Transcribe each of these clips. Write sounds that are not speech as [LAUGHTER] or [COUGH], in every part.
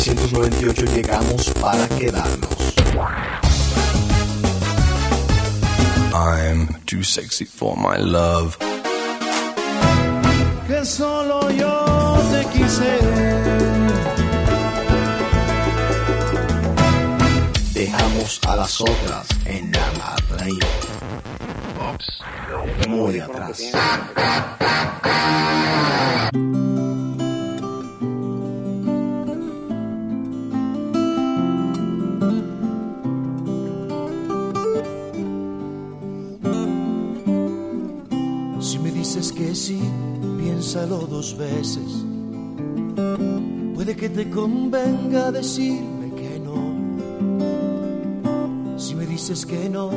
1998 llegamos para quedarnos. I'm too sexy for my love. Que solo yo te quise. Dejamos a las otras en la reír. Muy atrás. Sí, piénsalo dos veces. Puede que te convenga decirme que no. Si me dices que no,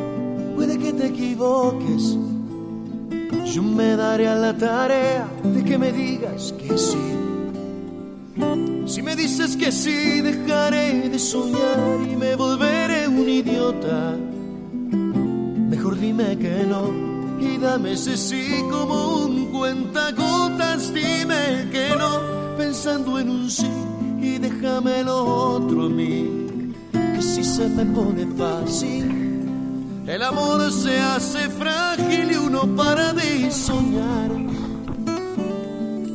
puede que te equivoques. Yo me daré a la tarea de que me digas que sí. Si me dices que sí, dejaré de soñar y me volveré un idiota. Mejor dime que no y dame ese sí como un cuentagotas. Dime que no, pensando en un sí y déjame lo otro a mí. Que si se me pone fácil, el amor se hace frágil y uno para de soñar.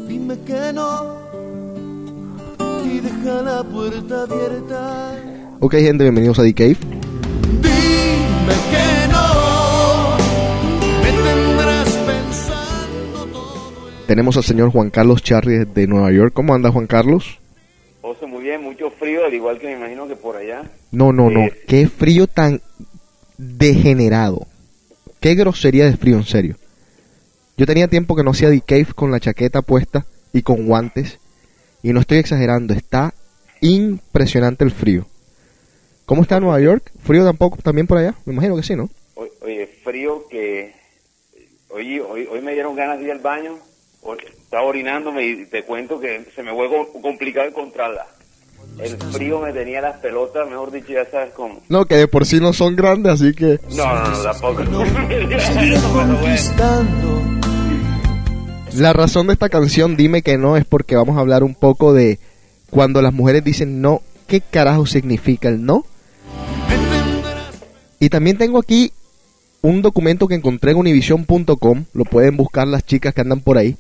Dime que no y deja la puerta abierta. Ok, gente, bienvenidos a The Cave. Dime que Tenemos al señor Juan Carlos Charri de Nueva York. ¿Cómo anda Juan Carlos? José, muy bien, mucho frío, al igual que me imagino que por allá. No, no, no. Eh, Qué frío tan degenerado. Qué grosería de frío, en serio. Yo tenía tiempo que no hacía The Cave con la chaqueta puesta y con guantes. Y no estoy exagerando, está impresionante el frío. ¿Cómo está Nueva York? ¿Frío tampoco también por allá? Me imagino que sí, ¿no? Oye, frío que... Hoy, hoy, hoy me dieron ganas de ir al baño, estaba orinándome y te cuento que se me fue co- complicado encontrarla. El frío me tenía las pelotas, mejor dicho, ya sabes cómo. No, que de por sí no son grandes, así que... No, no, no, tampoco. [LAUGHS] La razón de esta canción, dime que no, es porque vamos a hablar un poco de cuando las mujeres dicen no, ¿qué carajo significa el no? Y también tengo aquí un documento que encontré en univision.com, lo pueden buscar las chicas que andan por ahí.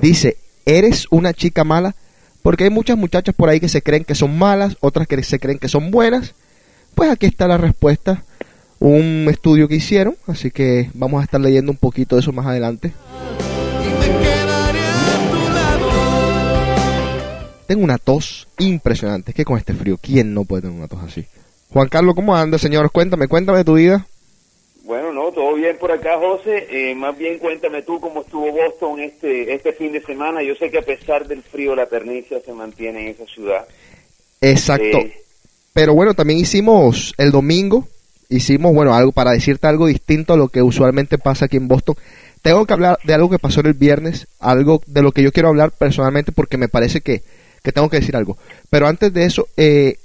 Dice, ¿eres una chica mala? Porque hay muchas muchachas por ahí que se creen que son malas, otras que se creen que son buenas. Pues aquí está la respuesta, un estudio que hicieron, así que vamos a estar leyendo un poquito de eso más adelante. Tengo una tos impresionante. Es que con este frío, ¿quién no puede tener una tos así? Juan Carlos, ¿cómo anda, señor? Cuéntame, cuéntame de tu vida. Bueno, no, todo bien por acá, José. Eh, más bien cuéntame tú cómo estuvo Boston este este fin de semana. Yo sé que a pesar del frío, la pernicia se mantiene en esa ciudad. Exacto. Eh, Pero bueno, también hicimos el domingo, hicimos, bueno, algo para decirte algo distinto a lo que usualmente pasa aquí en Boston. Tengo que hablar de algo que pasó el viernes, algo de lo que yo quiero hablar personalmente porque me parece que, que tengo que decir algo. Pero antes de eso, eh,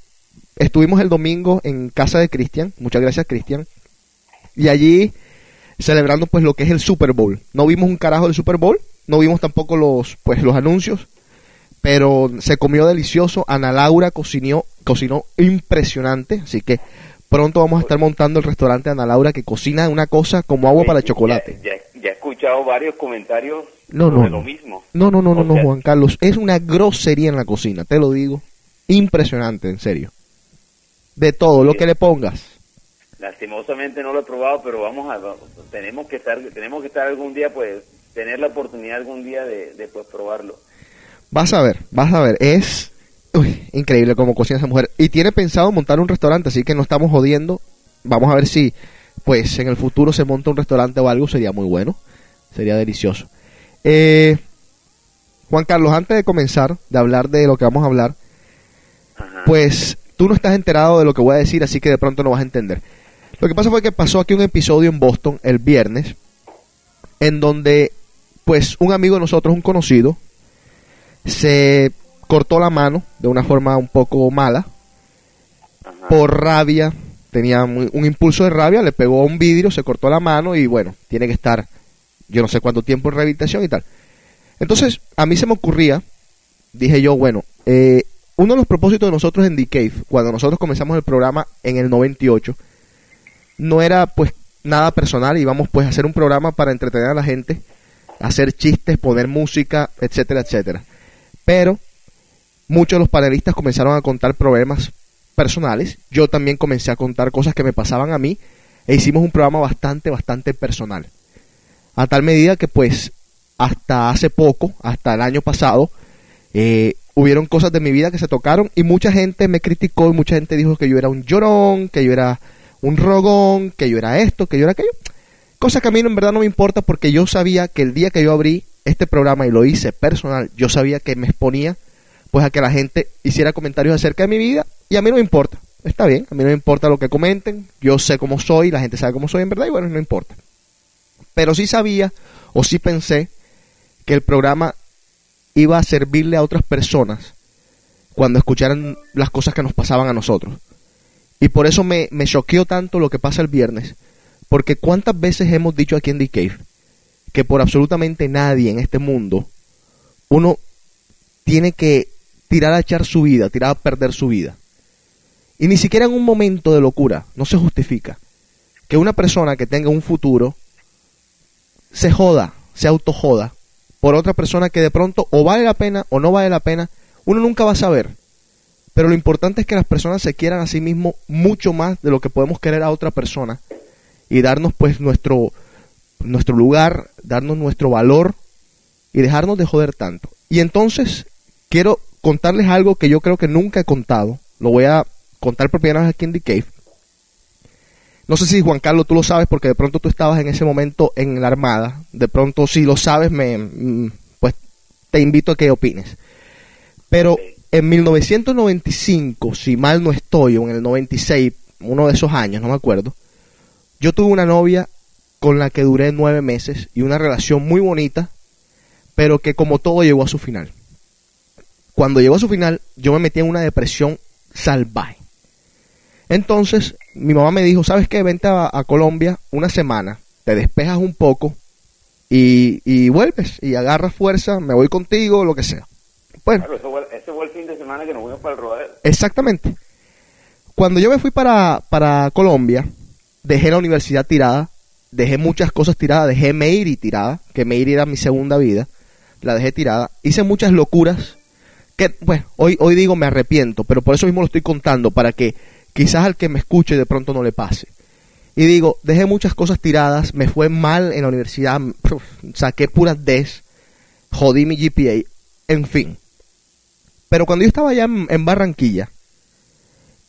estuvimos el domingo en casa de Cristian, muchas gracias Cristian, y allí celebrando pues lo que es el Super Bowl. No vimos un carajo del Super Bowl, no vimos tampoco los pues los anuncios, pero se comió delicioso. Ana Laura cocinó, cocinó impresionante, así que pronto vamos a estar montando el restaurante Ana Laura que cocina una cosa como agua para chocolate. Ya, ya- ya he escuchado varios comentarios No, no, sobre no. lo mismo. No, no, no, no, O no, sea, Juan Carlos, es una grosería en la cocina, te lo digo. Impresionante, en serio. De todo, lo que le pongas. Lastimosamente no lo he probado, pero vamos a tenemos que estar tenemos que estar algún día pues tener la oportunidad algún día de, de pues probarlo. Vas a ver, vas a ver, es uy, increíble cómo cocina esa mujer. Y tiene pensado montar un restaurante, así que no estamos jodiendo. Vamos a ver si, pues, en el futuro se monta un restaurante o algo, sería muy bueno. Sería delicioso. Eh, Juan Carlos, antes de comenzar, de hablar de lo que vamos a hablar, Ajá. pues tú no estás enterado de lo que voy a decir, así que de pronto no vas a entender. Lo que pasa fue que pasó aquí un episodio en Boston el viernes, en donde, pues, un amigo de nosotros, un conocido, se cortó la mano de una forma un poco mala, Ajá. por rabia, tenía muy- un impulso de rabia, le pegó a un vidrio, se cortó la mano y bueno, tiene que estar yo no sé cuánto tiempo en rehabilitación y tal. Entonces, a mí se me ocurría, dije yo, bueno, eh, uno de los propósitos de nosotros en The Cave, cuando nosotros comenzamos el programa en el 98, no era pues nada personal, íbamos pues a hacer un programa para entretener a la gente, hacer chistes, poner música, etcétera, etcétera. Pero muchos de los panelistas comenzaron a contar problemas personales, yo también comencé a contar cosas que me pasaban a mí e hicimos un programa bastante, bastante personal. A tal medida que pues hasta hace poco, hasta el año pasado, eh, hubieron cosas de mi vida que se tocaron y mucha gente me criticó y mucha gente dijo que yo era un llorón, que yo era un rogón, que yo era esto, que yo era aquello. Cosa que a mí en verdad no me importa porque yo sabía que el día que yo abrí este programa y lo hice personal, yo sabía que me exponía pues a que la gente hiciera comentarios acerca de mi vida y a mí no me importa. Está bien, a mí no me importa lo que comenten, yo sé cómo soy, la gente sabe cómo soy en verdad y bueno, no importa. Pero sí sabía o sí pensé que el programa iba a servirle a otras personas cuando escucharan las cosas que nos pasaban a nosotros. Y por eso me, me tanto lo que pasa el viernes, porque cuántas veces hemos dicho aquí en The Cave que por absolutamente nadie en este mundo uno tiene que tirar a echar su vida, tirar a perder su vida. Y ni siquiera en un momento de locura, no se justifica que una persona que tenga un futuro se joda, se autojoda por otra persona que de pronto o vale la pena o no vale la pena, uno nunca va a saber. Pero lo importante es que las personas se quieran a sí mismos mucho más de lo que podemos querer a otra persona y darnos pues nuestro nuestro lugar, darnos nuestro valor y dejarnos de joder tanto. Y entonces quiero contarles algo que yo creo que nunca he contado. Lo voy a contar por primera vez aquí en The Cave. No sé si Juan Carlos tú lo sabes porque de pronto tú estabas en ese momento en la Armada. De pronto si lo sabes me mm, pues te invito a que opines. Pero en 1995, si mal no estoy, o en el 96, uno de esos años, no me acuerdo, yo tuve una novia con la que duré nueve meses y una relación muy bonita, pero que como todo llegó a su final. Cuando llegó a su final, yo me metí en una depresión salvaje. Entonces, mi mamá me dijo, ¿sabes qué? Vente a, Colombia una semana, te despejas un poco y, y, vuelves y agarras fuerza, me voy contigo, lo que sea. Bueno. De que nos fuimos para el rodeo. Exactamente. Cuando yo me fui para, para Colombia, dejé la universidad tirada, dejé muchas cosas tiradas, dejé Meiri tirada, que Meiri era mi segunda vida, la dejé tirada, hice muchas locuras que, bueno, hoy, hoy digo me arrepiento, pero por eso mismo lo estoy contando, para que quizás al que me escuche de pronto no le pase. Y digo, dejé muchas cosas tiradas, me fue mal en la universidad, [LAUGHS] saqué puras Ds, jodí mi GPA, en fin. Pero cuando yo estaba allá en, Barranquilla,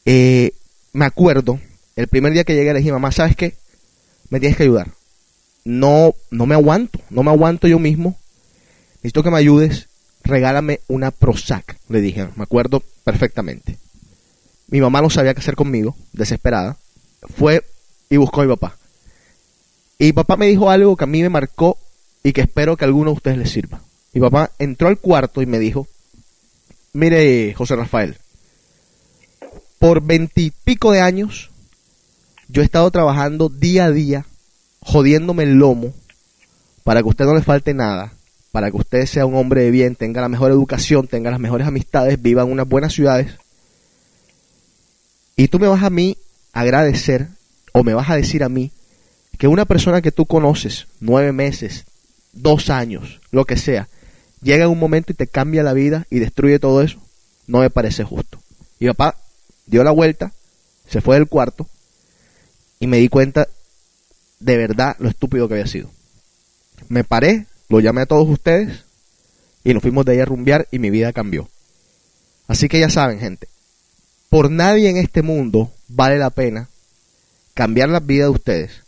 eh, me acuerdo, el primer día que llegué le dije, mamá, ¿sabes qué? Me tienes que ayudar. No, no me aguanto, no me aguanto yo mismo. Necesito que me ayudes. Regálame una Prozac, le dije, me acuerdo perfectamente. Mi mamá no sabía qué hacer conmigo, desesperada. Fue y buscó a mi papá. Y papá me dijo algo que a mí me marcó y que espero que a alguno de ustedes les sirva. Mi papá entró al cuarto y me dijo, mire José Rafael, por veintipico de años yo he estado trabajando día a día, jodiéndome el lomo, para que a usted no le falte nada, para que usted sea un hombre de bien, tenga la mejor educación, tenga las mejores amistades, viva en unas buenas ciudades. Y tú me vas a mí agradecer, o me vas a decir a mí, que una persona que tú conoces, nueve meses, dos años, lo que sea, llega un momento y te cambia la vida y destruye todo eso, no me parece justo. Y papá dio la vuelta, se fue del cuarto y me di cuenta de verdad lo estúpido que había sido. Me paré, lo llamé a todos ustedes y nos fuimos de ahí a rumbear y mi vida cambió. Así que ya saben, gente, por nadie en este mundo vale la pena cambiar la vida de ustedes.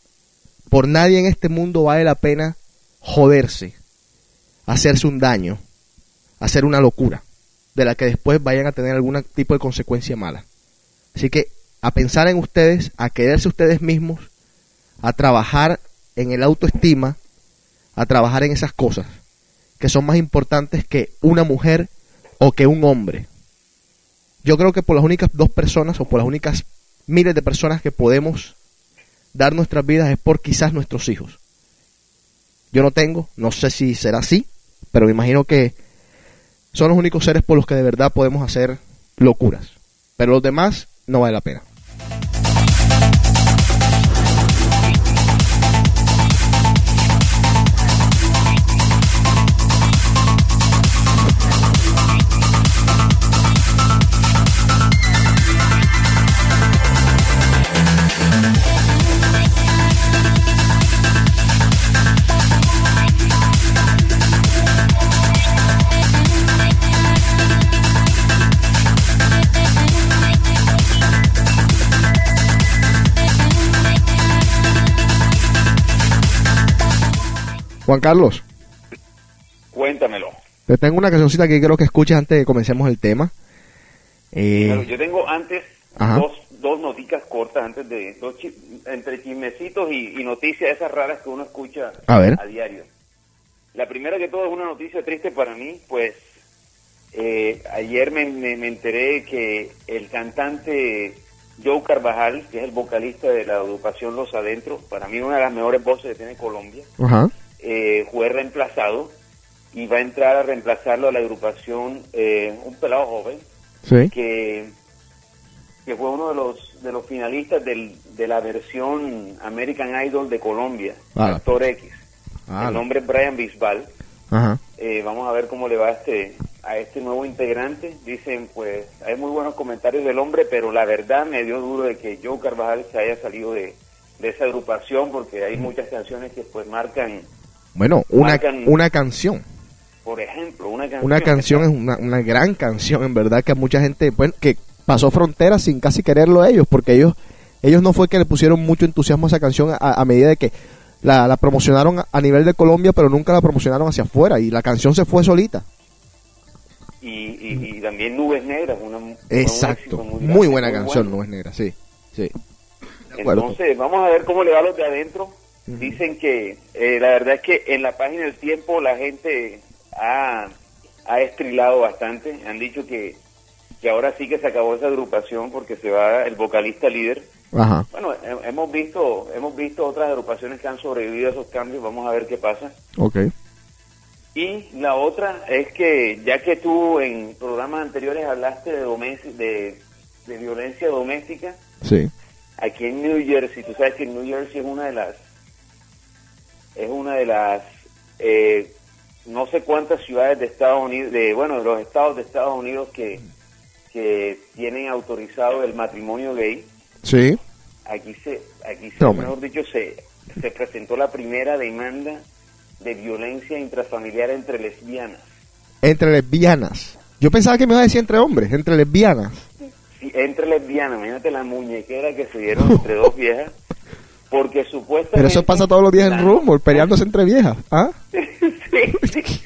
Por nadie en este mundo vale la pena joderse, hacerse un daño, hacer una locura, de la que después vayan a tener algún tipo de consecuencia mala. Así que a pensar en ustedes, a quererse ustedes mismos, a trabajar en el autoestima, a trabajar en esas cosas que son más importantes que una mujer o que un hombre. Yo creo que por las únicas dos personas o por las únicas miles de personas que podemos dar nuestras vidas es por quizás nuestros hijos. Yo no tengo, no sé si será así, pero me imagino que son los únicos seres por los que de verdad podemos hacer locuras. Pero los demás no vale la pena. Juan Carlos, Cuéntamelo. te tengo una cancioncita que quiero que escuches antes de comencemos el tema. Eh, Claro, yo tengo antes Ajá. dos, dos noticas cortas antes de dos chi- entre chismecitos y, y noticias esas raras que uno escucha A ver. diario. La primera que todo es una noticia triste para mí, pues eh, ayer me, me- me enteré que el cantante Joe Carvajal, que es el vocalista de la agrupación Los Adentros, para mí una de las mejores voces que tiene Colombia, Ajá. Eh, fue reemplazado y va a entrar a reemplazarlo a la agrupación eh, un pelado joven Sí. que, que fue uno de los de los finalistas del, de la versión American Idol de Colombia, Ah. Actor X. Ah, El nombre es Brian Bisbal. Ajá. Eh, vamos a ver cómo le va a este a este nuevo integrante. Dicen, pues, hay muy buenos comentarios del hombre, pero la verdad me dio duro de que Joe Carvajal se haya salido de, de esa agrupación porque hay muchas canciones que pues marcan, Bueno, una, Marcan- una canción. por ejemplo, una canción. Una canción es una, una gran canción, en verdad, que a mucha gente, bueno, que pasó fronteras sin casi quererlo ellos, porque ellos ellos no fue que le pusieron mucho entusiasmo a esa canción a, a medida de que la, la promocionaron a, nivel de Colombia, pero nunca la promocionaron hacia afuera, y la canción se fue solita. y, y, y también Nubes Negras, una, Exacto. Muy, buena muy canción, bueno. no es negra, sí. Sí. Entonces, vamos a ver cómo le va a los de adentro. Dicen que eh, la verdad es que en la página del tiempo la gente ha, ha estrilado bastante. Han dicho que, que ahora sí que se acabó esa agrupación porque se va el vocalista líder. Ajá. Bueno, he- hemos visto hemos visto otras agrupaciones que han sobrevivido a esos cambios. Vamos a ver qué pasa. Ok. Y la otra es que ya que tú en programas anteriores hablaste de, de, de violencia doméstica, Sí. aquí en New Jersey, tú sabes que New Jersey es una de las, es una de las, eh, no sé cuántas ciudades de Estados Unidos, de, bueno, de los estados de Estados Unidos que, que tienen autorizado el matrimonio gay. Sí. Aquí se, aquí se, No, mejor dicho, se, se presentó la primera demanda de violencia intrafamiliar entre lesbianas. Entre lesbianas. Yo pensaba que me iba a decir entre hombres, entre lesbianas. Sí, entre lesbianas, imagínate la muñequera que se dieron entre dos viejas, porque supuestamente... Pero eso pasa todos los días en Rumor, peleándose entre viejas. ¿Ah? [LAUGHS] Sí, sí.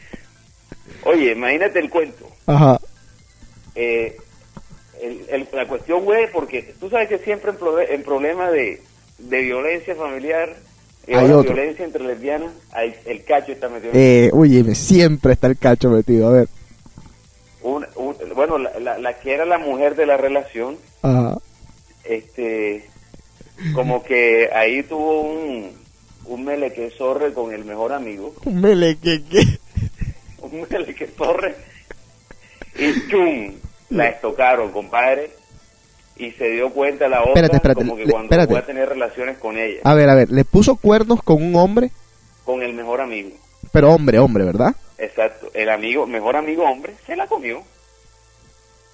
Oye, imagínate el cuento. Ajá. Eh, el- el- la cuestión, güey, porque tú sabes que siempre en, prove- en problemas de, de violencia familiar, y Hay otro. violencia entre lesbianas, hay- el cacho está metido. Eh, oye, siempre está el cacho metido. A ver. Un- un- bueno, la, la- la que era la mujer de la relación, Ajá. este, como que ahí tuvo un, un melequezorre con el mejor amigo, [LAUGHS] Mele, que, que. un melequezorre, y chum, la estocaron, compadre, y se dio cuenta la otra Espérate, espérate, como que le- cuando espérate. fue a tener relaciones con ella, A ver, a ver, le puso cuernos con un hombre, con el mejor amigo. pero hombre, hombre, ¿verdad? Exacto, el amigo, mejor amigo hombre, se la comió.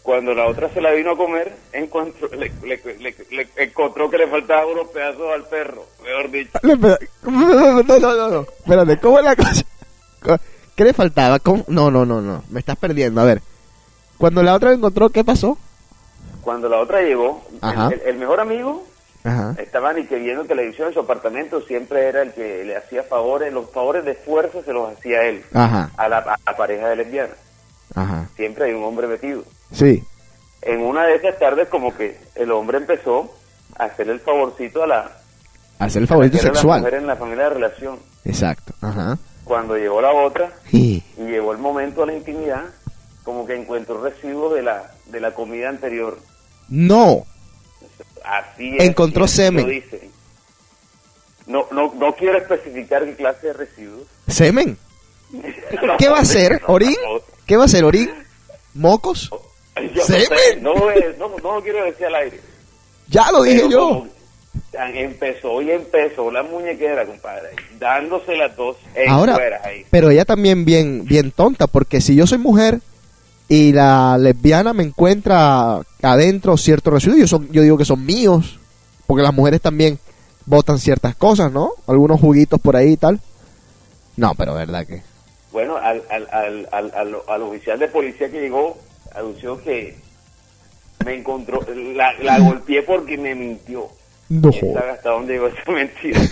Cuando la otra se la vino a comer, encontró, le, le- le- le- encontró que le faltaban unos pedazos al perro, mejor dicho. [LAUGHS] No, no, no, no, no. Espérate, ¿cómo es la cosa? Co- [LAUGHS] ¿Qué le faltaba? ¿Cómo? No, no, no, no. Me estás perdiendo. A ver. Cuando la otra lo encontró, ¿qué pasó? Cuando la otra llegó, el, el- el mejor amigo Ajá. estaba ni que viendo televisión en su apartamento, siempre era el que le hacía favores, los favores de fuerza se los hacía él, Ajá. a la, a la pareja de lesbiana. Ajá. Siempre hay un hombre metido. Sí. En una de esas tardes como que el hombre empezó a hacerle el favorcito a la, Hacer el a que era la sexual. mujer en la familia de relación. Exacto. Ajá. Cuando llegó la otra Sí. y llegó el momento de la intimidad, como que encontró residuos de la, de la comida anterior. No. Así es. Encontró semen. lo dice. No, no, no quiero especificar qué clase de residuos. Semen. [LAUGHS] ¿Qué va a hacer? ¿Orín? ¿Qué va a hacer? ¿Orín? ¿Mocos? Yo Sí, no, sé, men. no, voy a- no, no lo quiero decir al aire. Ya lo dije Pero yo. Empezó y empezó la muñequera, compadre, dándose las dos en Ahora, fuera ahí. pero ella también bien, bien tonta, porque si yo soy mujer y la lesbiana me encuentra adentro ciertos residuos, yo, son, yo digo que son míos, porque las mujeres también botan ciertas cosas, ¿no? Algunos juguitos por ahí y tal. No, pero verdad que... Bueno, al, al, al, al, al, al oficial de policía que llegó, anunció que me encontró, la, la golpeé porque me mintió. No. ¿Quién sabe hasta dónde llegó esa mentira? [LAUGHS]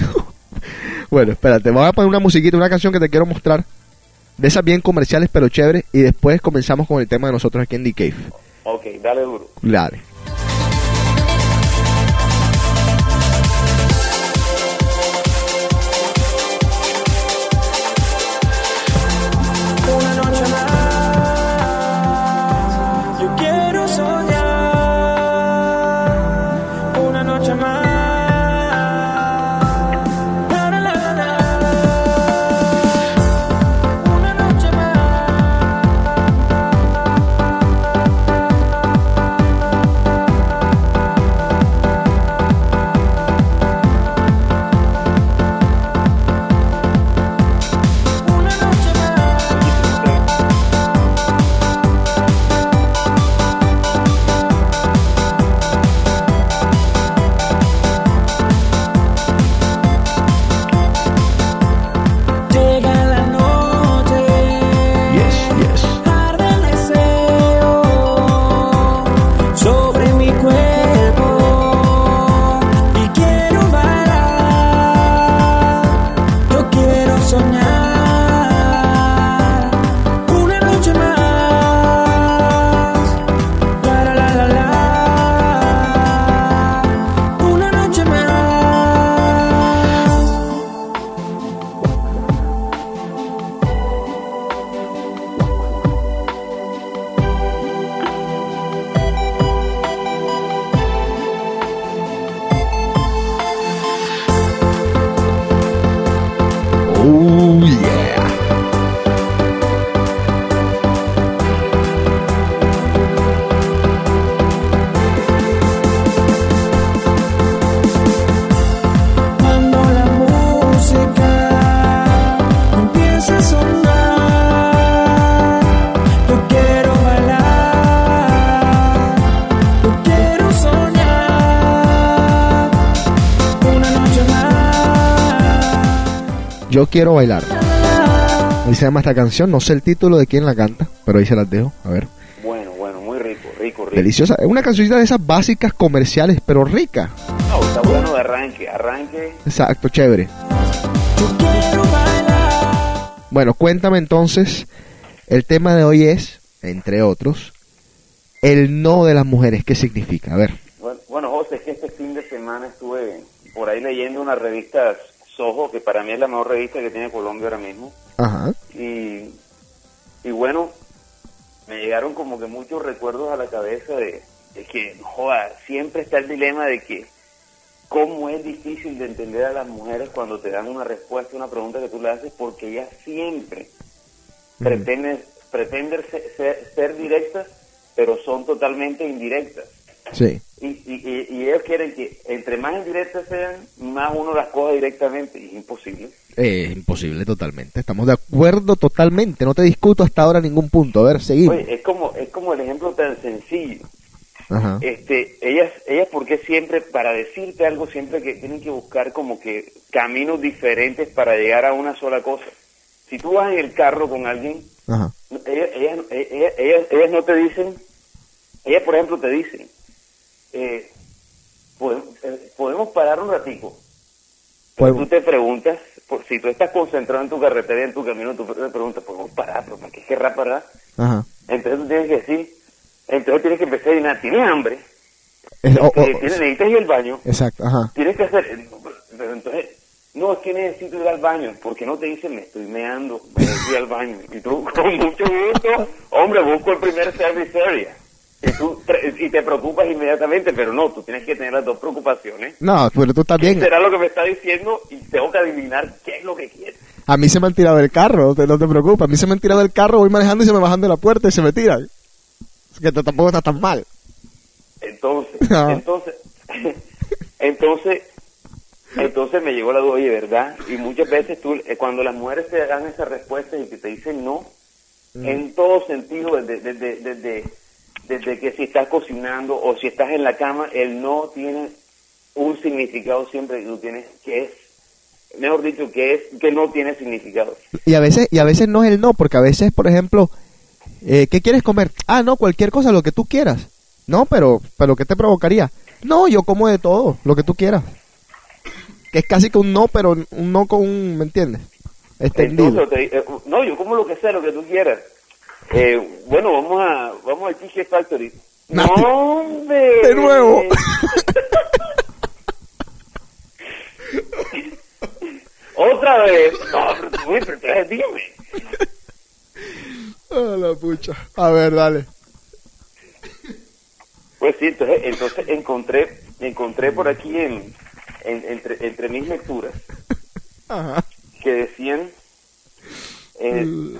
Bueno, espérate, voy a poner una musiquita, una canción que te quiero mostrar. De esas bien comerciales pero chéveres. Y después comenzamos con el tema de nosotros aquí en The Cave. ok, dale duro. Dale. Yo quiero bailar. Ahí se llama esta canción. No sé el título de quién la canta, pero ahí se las dejo. A ver. Bueno, bueno, muy rico, rico, rico. Deliciosa. Es una cancioncita de esas básicas comerciales, pero rica. No, está bueno de arranque, arranque. Exacto, chévere. Bueno, cuéntame entonces. El tema de hoy es, entre otros, el no de las mujeres. ¿Qué significa? A ver. Bueno, José, es que este fin de semana estuve por ahí leyendo una revista Soho, que para mí es la mejor revista que tiene Colombia ahora mismo. Ajá. Y, y bueno, me llegaron como que muchos recuerdos a la cabeza de, de que, joda, siempre está el dilema de que cómo es difícil de entender a las mujeres cuando te dan una respuesta a una pregunta que tú le haces, porque ellas siempre pretenden, pretenden ser, ser- ser directas, pero son totalmente indirectas. Sí. Y, y, y- ellos quieren que entre más indirectas sean, más uno las coja directamente, y es imposible. Eh, imposible totalmente. Estamos de acuerdo totalmente. No te discuto hasta ahora ningún punto. A ver, seguimos. Oye, es como, es como el ejemplo tan sencillo. Ajá. este ellas ellas porque siempre para decirte algo siempre que tienen que buscar como que caminos diferentes para llegar a una sola cosa si tú vas en el carro con alguien Ajá. ellas, ellas, ellas- ellas no te dicen ellas por ejemplo te dicen eh, podemos, eh, podemos parar un ratico pero Podemos. tú te preguntas por, si tú estás concentrado en tu carretera y en tu camino tú te preguntas podemos parar pero ¿para qué querrá parar? Ajá. entonces tú tienes que decir entonces tienes que empezar a decir ¿tienes hambre? Es- oh, oh, Eh, tienes- necesitas ir al baño, exacto. Ajá. tienes que hacer, eh, pero entonces, no, es que necesito ir al baño, porque no te dicen, me estoy meando, me voy al baño, y tú, [LAUGHS] con mucho gusto, hombre, busco el primer service area, y, tú, y te preocupas inmediatamente, pero no, tú tienes que tener las dos preocupaciones, No, pero tú bien. será lo que me está diciendo, y tengo que adivinar qué es lo que quiere. A mí se me han tirado del carro, no te, no te preocupes. A mí se me han tirado del carro, voy manejando y se me bajan de la puerta y se me tiran. Que tampoco está tan mal. Entonces, [LAUGHS] entonces, [LAUGHS] entonces, entonces me llegó la duda, oye, ¿verdad? Y muchas veces tú, eh, cuando las mujeres te dan esas respuestas y que te dicen no, Mm. en todo sentido, desde, desde, desde, desde que si estás cocinando o si estás en la cama, el no tiene un significado siempre que tú tienes, que es, mejor dicho, que es, que no tiene significado. Y a veces, y a veces no es el no, porque a veces, por ejemplo, eh, ¿qué quieres comer? Ah, no, cualquier cosa, lo que tú quieras. No, pero, pero ¿qué te provocaría? No, yo como de todo, lo que tú quieras. Que es casi que un no, pero un no con un, ¿me entiendes? Extendido. Entonces, te- eh, no, yo como lo que sea, lo que tú quieras. Eh, bueno, vamos a vamos al Cheesecake Factory. No, hombre. De nuevo. Otra vez. No, uy, pero entonces dime. Ah, la pucha. A ver, dale. Pues sí, entonces, entonces encontré encontré por aquí en, en- entre, entre mis lecturas Ajá. que decían eh,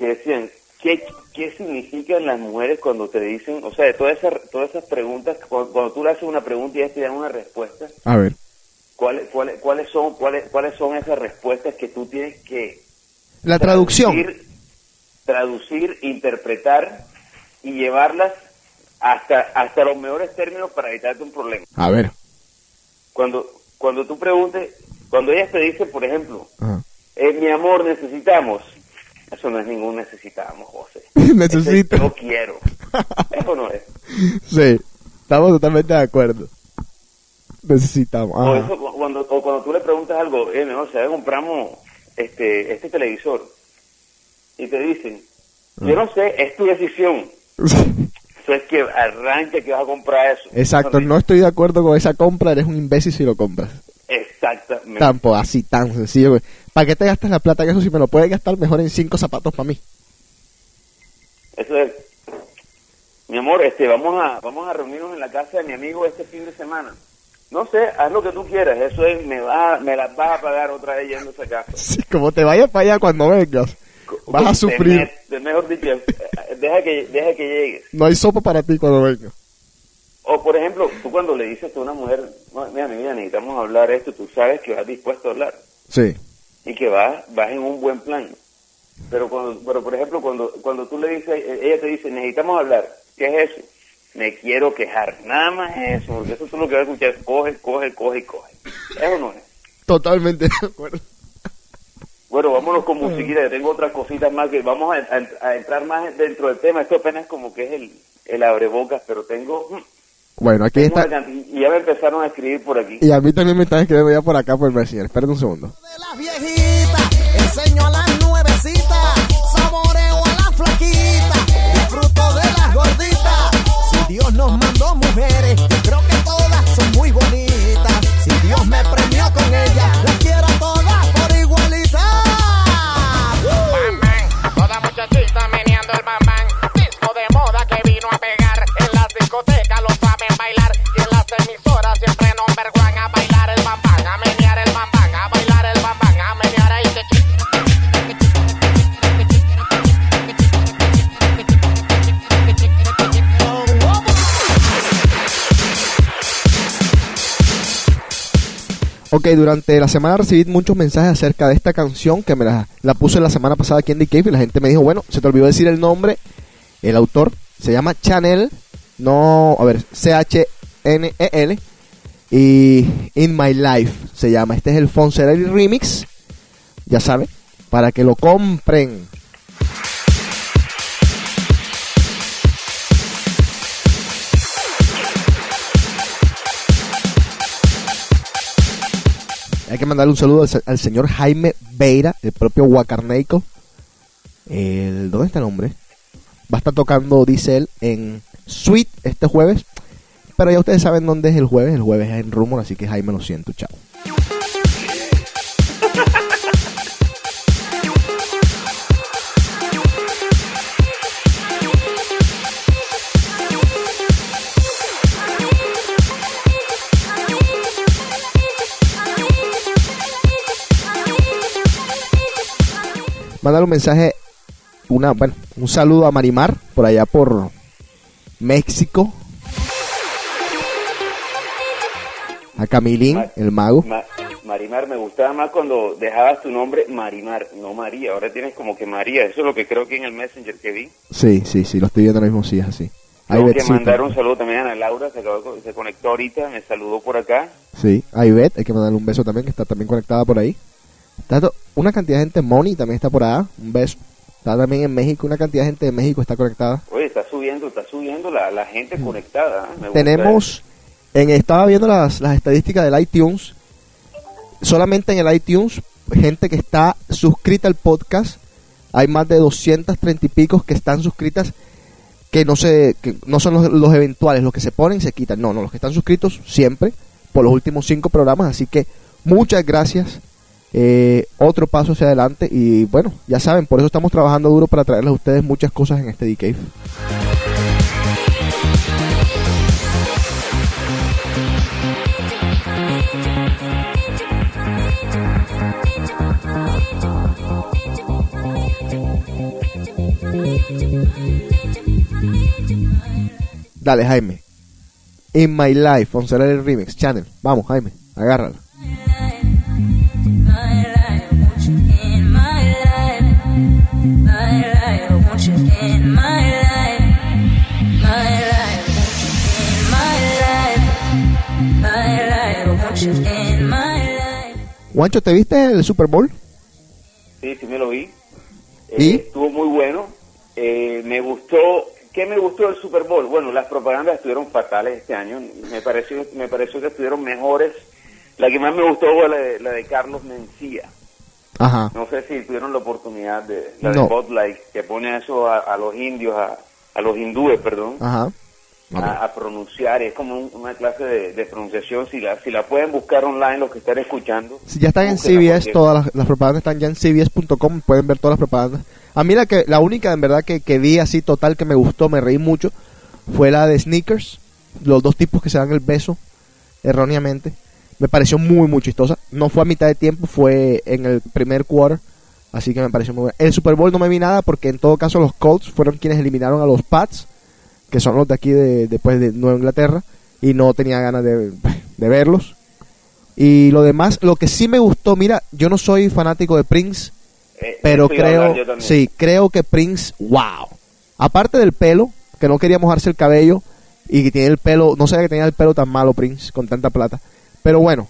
que decían ¿qué, qué significan las mujeres cuando te dicen, o sea, de todas esas, todas esas preguntas, cuando, cuando tú le haces una pregunta y ellas te dan una respuesta, A ver. ¿cuáles, cuáles, cuáles, son, cuáles, ¿cuáles son esas respuestas que tú tienes que La traducción. traducir, traducir, interpretar y llevarlas hasta, hasta los mejores términos para evitarte un problema? A ver. Cuando, cuando tú preguntes, cuando ellas te dicen, por ejemplo, eh, mi amor, necesitamos. Eso no es ningún necesitamos, José. [LAUGHS] Necesito. Yo quiero. Eso no es. Sí, estamos totalmente de acuerdo. Necesitamos. O, eso, cu- cuando, o cuando tú le preguntas algo, eh, mejor, ¿sabes? Compramos este, este televisor. Y te dicen, yo no sé, es tu decisión. [LAUGHS] Eso es que arranque que vas a comprar eso. Exacto, no estoy de acuerdo con esa compra, eres un imbécil si lo compras. Exactamente. Tampoco así tan sencillo. güey. ¿Para qué te gastas la plata en eso si me lo puedes gastar mejor en cinco zapatos para mí? Eso es. Mi amor, este, vamos a, vamos a reunirnos en la casa de mi amigo este fin de semana. No sé, haz lo que tú quieras. Eso es, me va, me las vas a pagar otra vez yendo a esa casa. [LAUGHS] Sí, como te vayas para allá cuando vengas, vas a sufrir. de mejor dicho, eh, deja que, deja que llegues. No hay sopa para ti cuando vengas. O por ejemplo, tú cuando le dices a una mujer, "No, mira mi vida, necesitamos hablar esto, tú sabes que vas dispuesto a hablar Sí. y que vas, vas en un buen plan. Pero cuando, pero por ejemplo, cuando, cuando tú le dices, eh, ella te dice, necesitamos hablar, ¿qué es eso? Me quiero quejar, nada más eso, porque eso tú lo que vas a escuchar, coge, coge, coge y coge. Eso no es. Totalmente de acuerdo. Bueno, vámonos con musiquita, tengo otras cositas más que vamos a, a- a entrar más dentro del tema. Esto apenas como que es el, el abrebocas, pero tengo, mm, Bueno, aquí tengo está. y ya me empezaron a escribir por aquí. Y a mí también me están escribiendo ya por acá por Messenger. Esperen un segundo. de las viejitas, enseño a las nuevecitas, saboreo a las flaquitas, disfruto de las gorditas. Si Dios nos mandó mujeres, yo creo que todas son muy bonitas. Si Dios me premió con ellas, las quiero todas Ok, durante la semana recibí muchos mensajes acerca de esta canción que me la, la puse la semana pasada aquí en The Cave y la gente me dijo, bueno, se te olvidó decir el nombre, el autor, se llama Chanel, no, a ver, C-H-N-E-L y In My Life se llama, este es el Fonserelli Remix, ya saben, para que lo compren. Hay que mandarle un saludo al, se- al señor Jaime Beira, el propio Guacarneico. El, ¿Dónde está el hombre? Va a estar tocando, dice él, en Suite este jueves. Pero ya ustedes saben dónde es el jueves. El jueves es en Rumor, así que Jaime lo siento, chao. Mandar un mensaje una, bueno, un saludo a Marimar por allá por México. A Camilín, el mago. Ma- Marimar, me gustaba más cuando dejabas tu nombre Marimar, no María. Ahora tienes como que María. Eso es lo que creo que en el Messenger que vi. Sí, sí, sí, lo estoy viendo ahora mismo, sí, es así. Tengo que Ivette, mandar sí, un saludo también a Ana Laura, se, acabó se conectó ahorita, me saludó por acá. Sí, a Ivette, hay que mandarle un beso también, que está también conectada por ahí. Está to- una cantidad de gente, Moni también está por allá, un beso. Está también en México, una cantidad de gente de México está conectada. Oye, está subiendo, está subiendo la, la gente conectada. ¿eh? Me Mm. Tenemos, en, estaba viendo las, las estadísticas del iTunes, solamente en el iTunes, gente que está suscrita al podcast, hay más de 230 y pico que están suscritas, que no se, que no son los, los eventuales, los que se ponen se quitan, no, no, los que están suscritos siempre, por los últimos cinco programas, así que muchas gracias, eh, otro paso hacia adelante y bueno, ya saben, por eso estamos trabajando duro para traerles a ustedes muchas cosas en este DK. Dale, Jaime. In My Life, on Solar Remix Channel. Vamos, Jaime, agárrala. Juancho, ¿te viste el Super Bowl? Sí, sí me lo vi. Eh, ¿Y? Estuvo muy bueno. Eh, me gustó. ¿Qué me gustó del Super Bowl? Bueno, las propagandas estuvieron fatales este año. Me pareció, me pareció que estuvieron mejores. La que más me gustó fue la de, la de Carlos Mencía. Ajá. No sé si tuvieron la oportunidad de la No. de Bud Light, que pone eso a, a los indios, a, a los hindúes, perdón, Ajá. A, a pronunciar. Es como un- una clase de, de pronunciación. Si la, si la pueden buscar online, los que están escuchando. Si ya están en CBS, todas las, las propagandas están ya en CBS.com, pueden ver todas las propagandas. A mí la que la única en verdad que, que vi así total que me gustó, me reí mucho, fue la de Sneakers, los dos tipos que se dan el beso erróneamente. Me pareció muy muy chistosa. No fue a mitad de tiempo, fue en el primer quarter, así que me pareció muy buena. El Super Bowl no me vi nada porque en todo caso los Colts fueron quienes eliminaron a los Pats, que son los de aquí de después de Nueva Inglaterra y no tenía ganas de, de verlos. Y lo demás, lo que sí me gustó, mira, yo no soy fanático de Prince, Eh, pero creo, sí, creo que Prince, wow. Aparte del pelo, que no quería mojarse el cabello y que tiene el pelo, no sabía que tenía el pelo tan malo Prince con tanta plata. Pero bueno,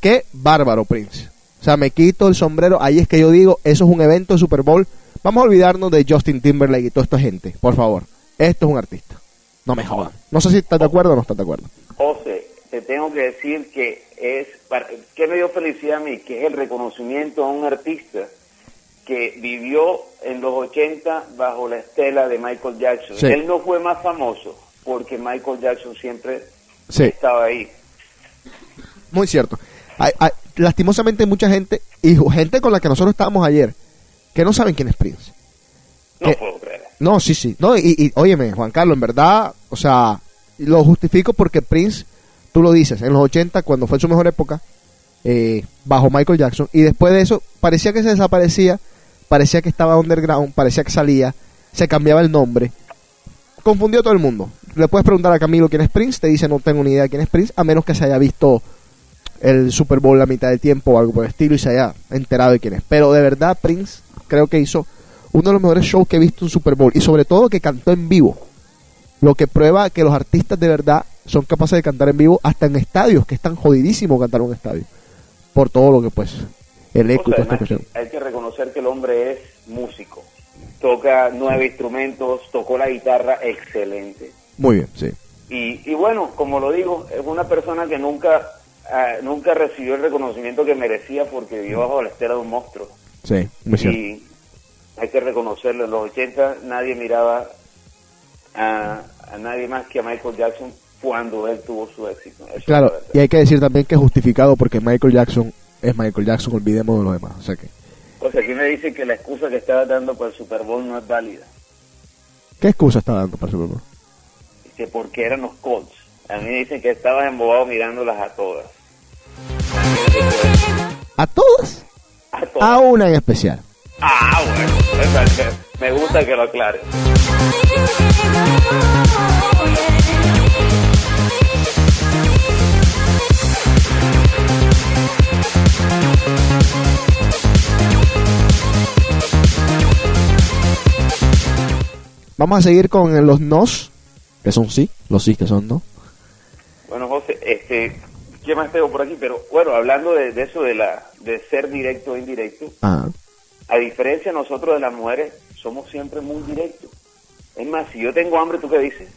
qué bárbaro Prince. O sea, me quito el sombrero, ahí es que yo digo, eso es un evento de Super Bowl. Vamos a olvidarnos de Justin Timberlake y toda esta gente, por favor. Esto es un artista. No me jodan. No sé si estás de acuerdo o no estás de acuerdo. José, te tengo que decir que es, para- que me dio felicidad a mí, que es el reconocimiento a un artista que vivió en los 80 bajo la estela de Michael Jackson. Sí. Él no fue más famoso porque Michael Jackson siempre Sí. estaba ahí. Muy cierto. Hay- hay- lastimosamente mucha gente, y gente con la que nosotros estábamos ayer, que no saben quién es Prince. No puedo creer. No, sí, sí. No, y, y óyeme, Juan Carlos, en verdad, o sea, lo justifico porque Prince, tú lo dices, en los 80, cuando fue su mejor época, eh, bajo Michael Jackson, y después de eso, parecía que se desaparecía, parecía que estaba underground, parecía que salía, se cambiaba el nombre, confundió a todo el mundo. Le puedes preguntar a Camilo quién es Prince, te dice no tengo ni idea quién es Prince, a menos que se haya visto el Super Bowl la mitad del tiempo o algo por el estilo y se haya enterado de quién es. Pero de verdad Prince creo que hizo uno de los mejores shows que he visto en Super Bowl y sobre todo que cantó en vivo. Lo que prueba que los artistas de verdad son capaces de cantar en vivo hasta en estadios, que es tan jodidísimo cantar en un estadio. Por todo lo que pues el eco O sea, esta hay que reconocer que el hombre es músico. Toca nueve instrumentos, tocó la guitarra excelente. Muy bien, sí. Y, y bueno, como lo digo, es una persona que nunca, ah, nunca recibió el reconocimiento que merecía porque vivió bajo la estela de un monstruo. Sí, muy cierto. Y hay que reconocerlo, en los 80 nadie miraba a, a nadie más que a Michael Jackson cuando él tuvo su éxito. Eso Claro, y hay que decir también que es justificado porque Michael Jackson es Michael Jackson, olvidemos de los demás. O sea que, O sea, aquí me dicen que la excusa que estaba dando para el Super Bowl no es válida. ¿qué excusa está dando para el Super Bowl? Que porque eran los Colts. A mí me dicen que estabas embobado mirándolas a todas. ¿A todas? A todas. A una en especial. Ah, bueno. Me gusta que lo aclares. Vamos a seguir con los nos, que son sí, los sí que son no. Bueno, José, este, ¿qué más tengo por aquí? Pero bueno, hablando de, de eso de la de ser directo o indirecto, Ah, a diferencia nosotros de las mujeres, somos siempre muy directos. Es más, si yo tengo hambre, ¿tú qué dices?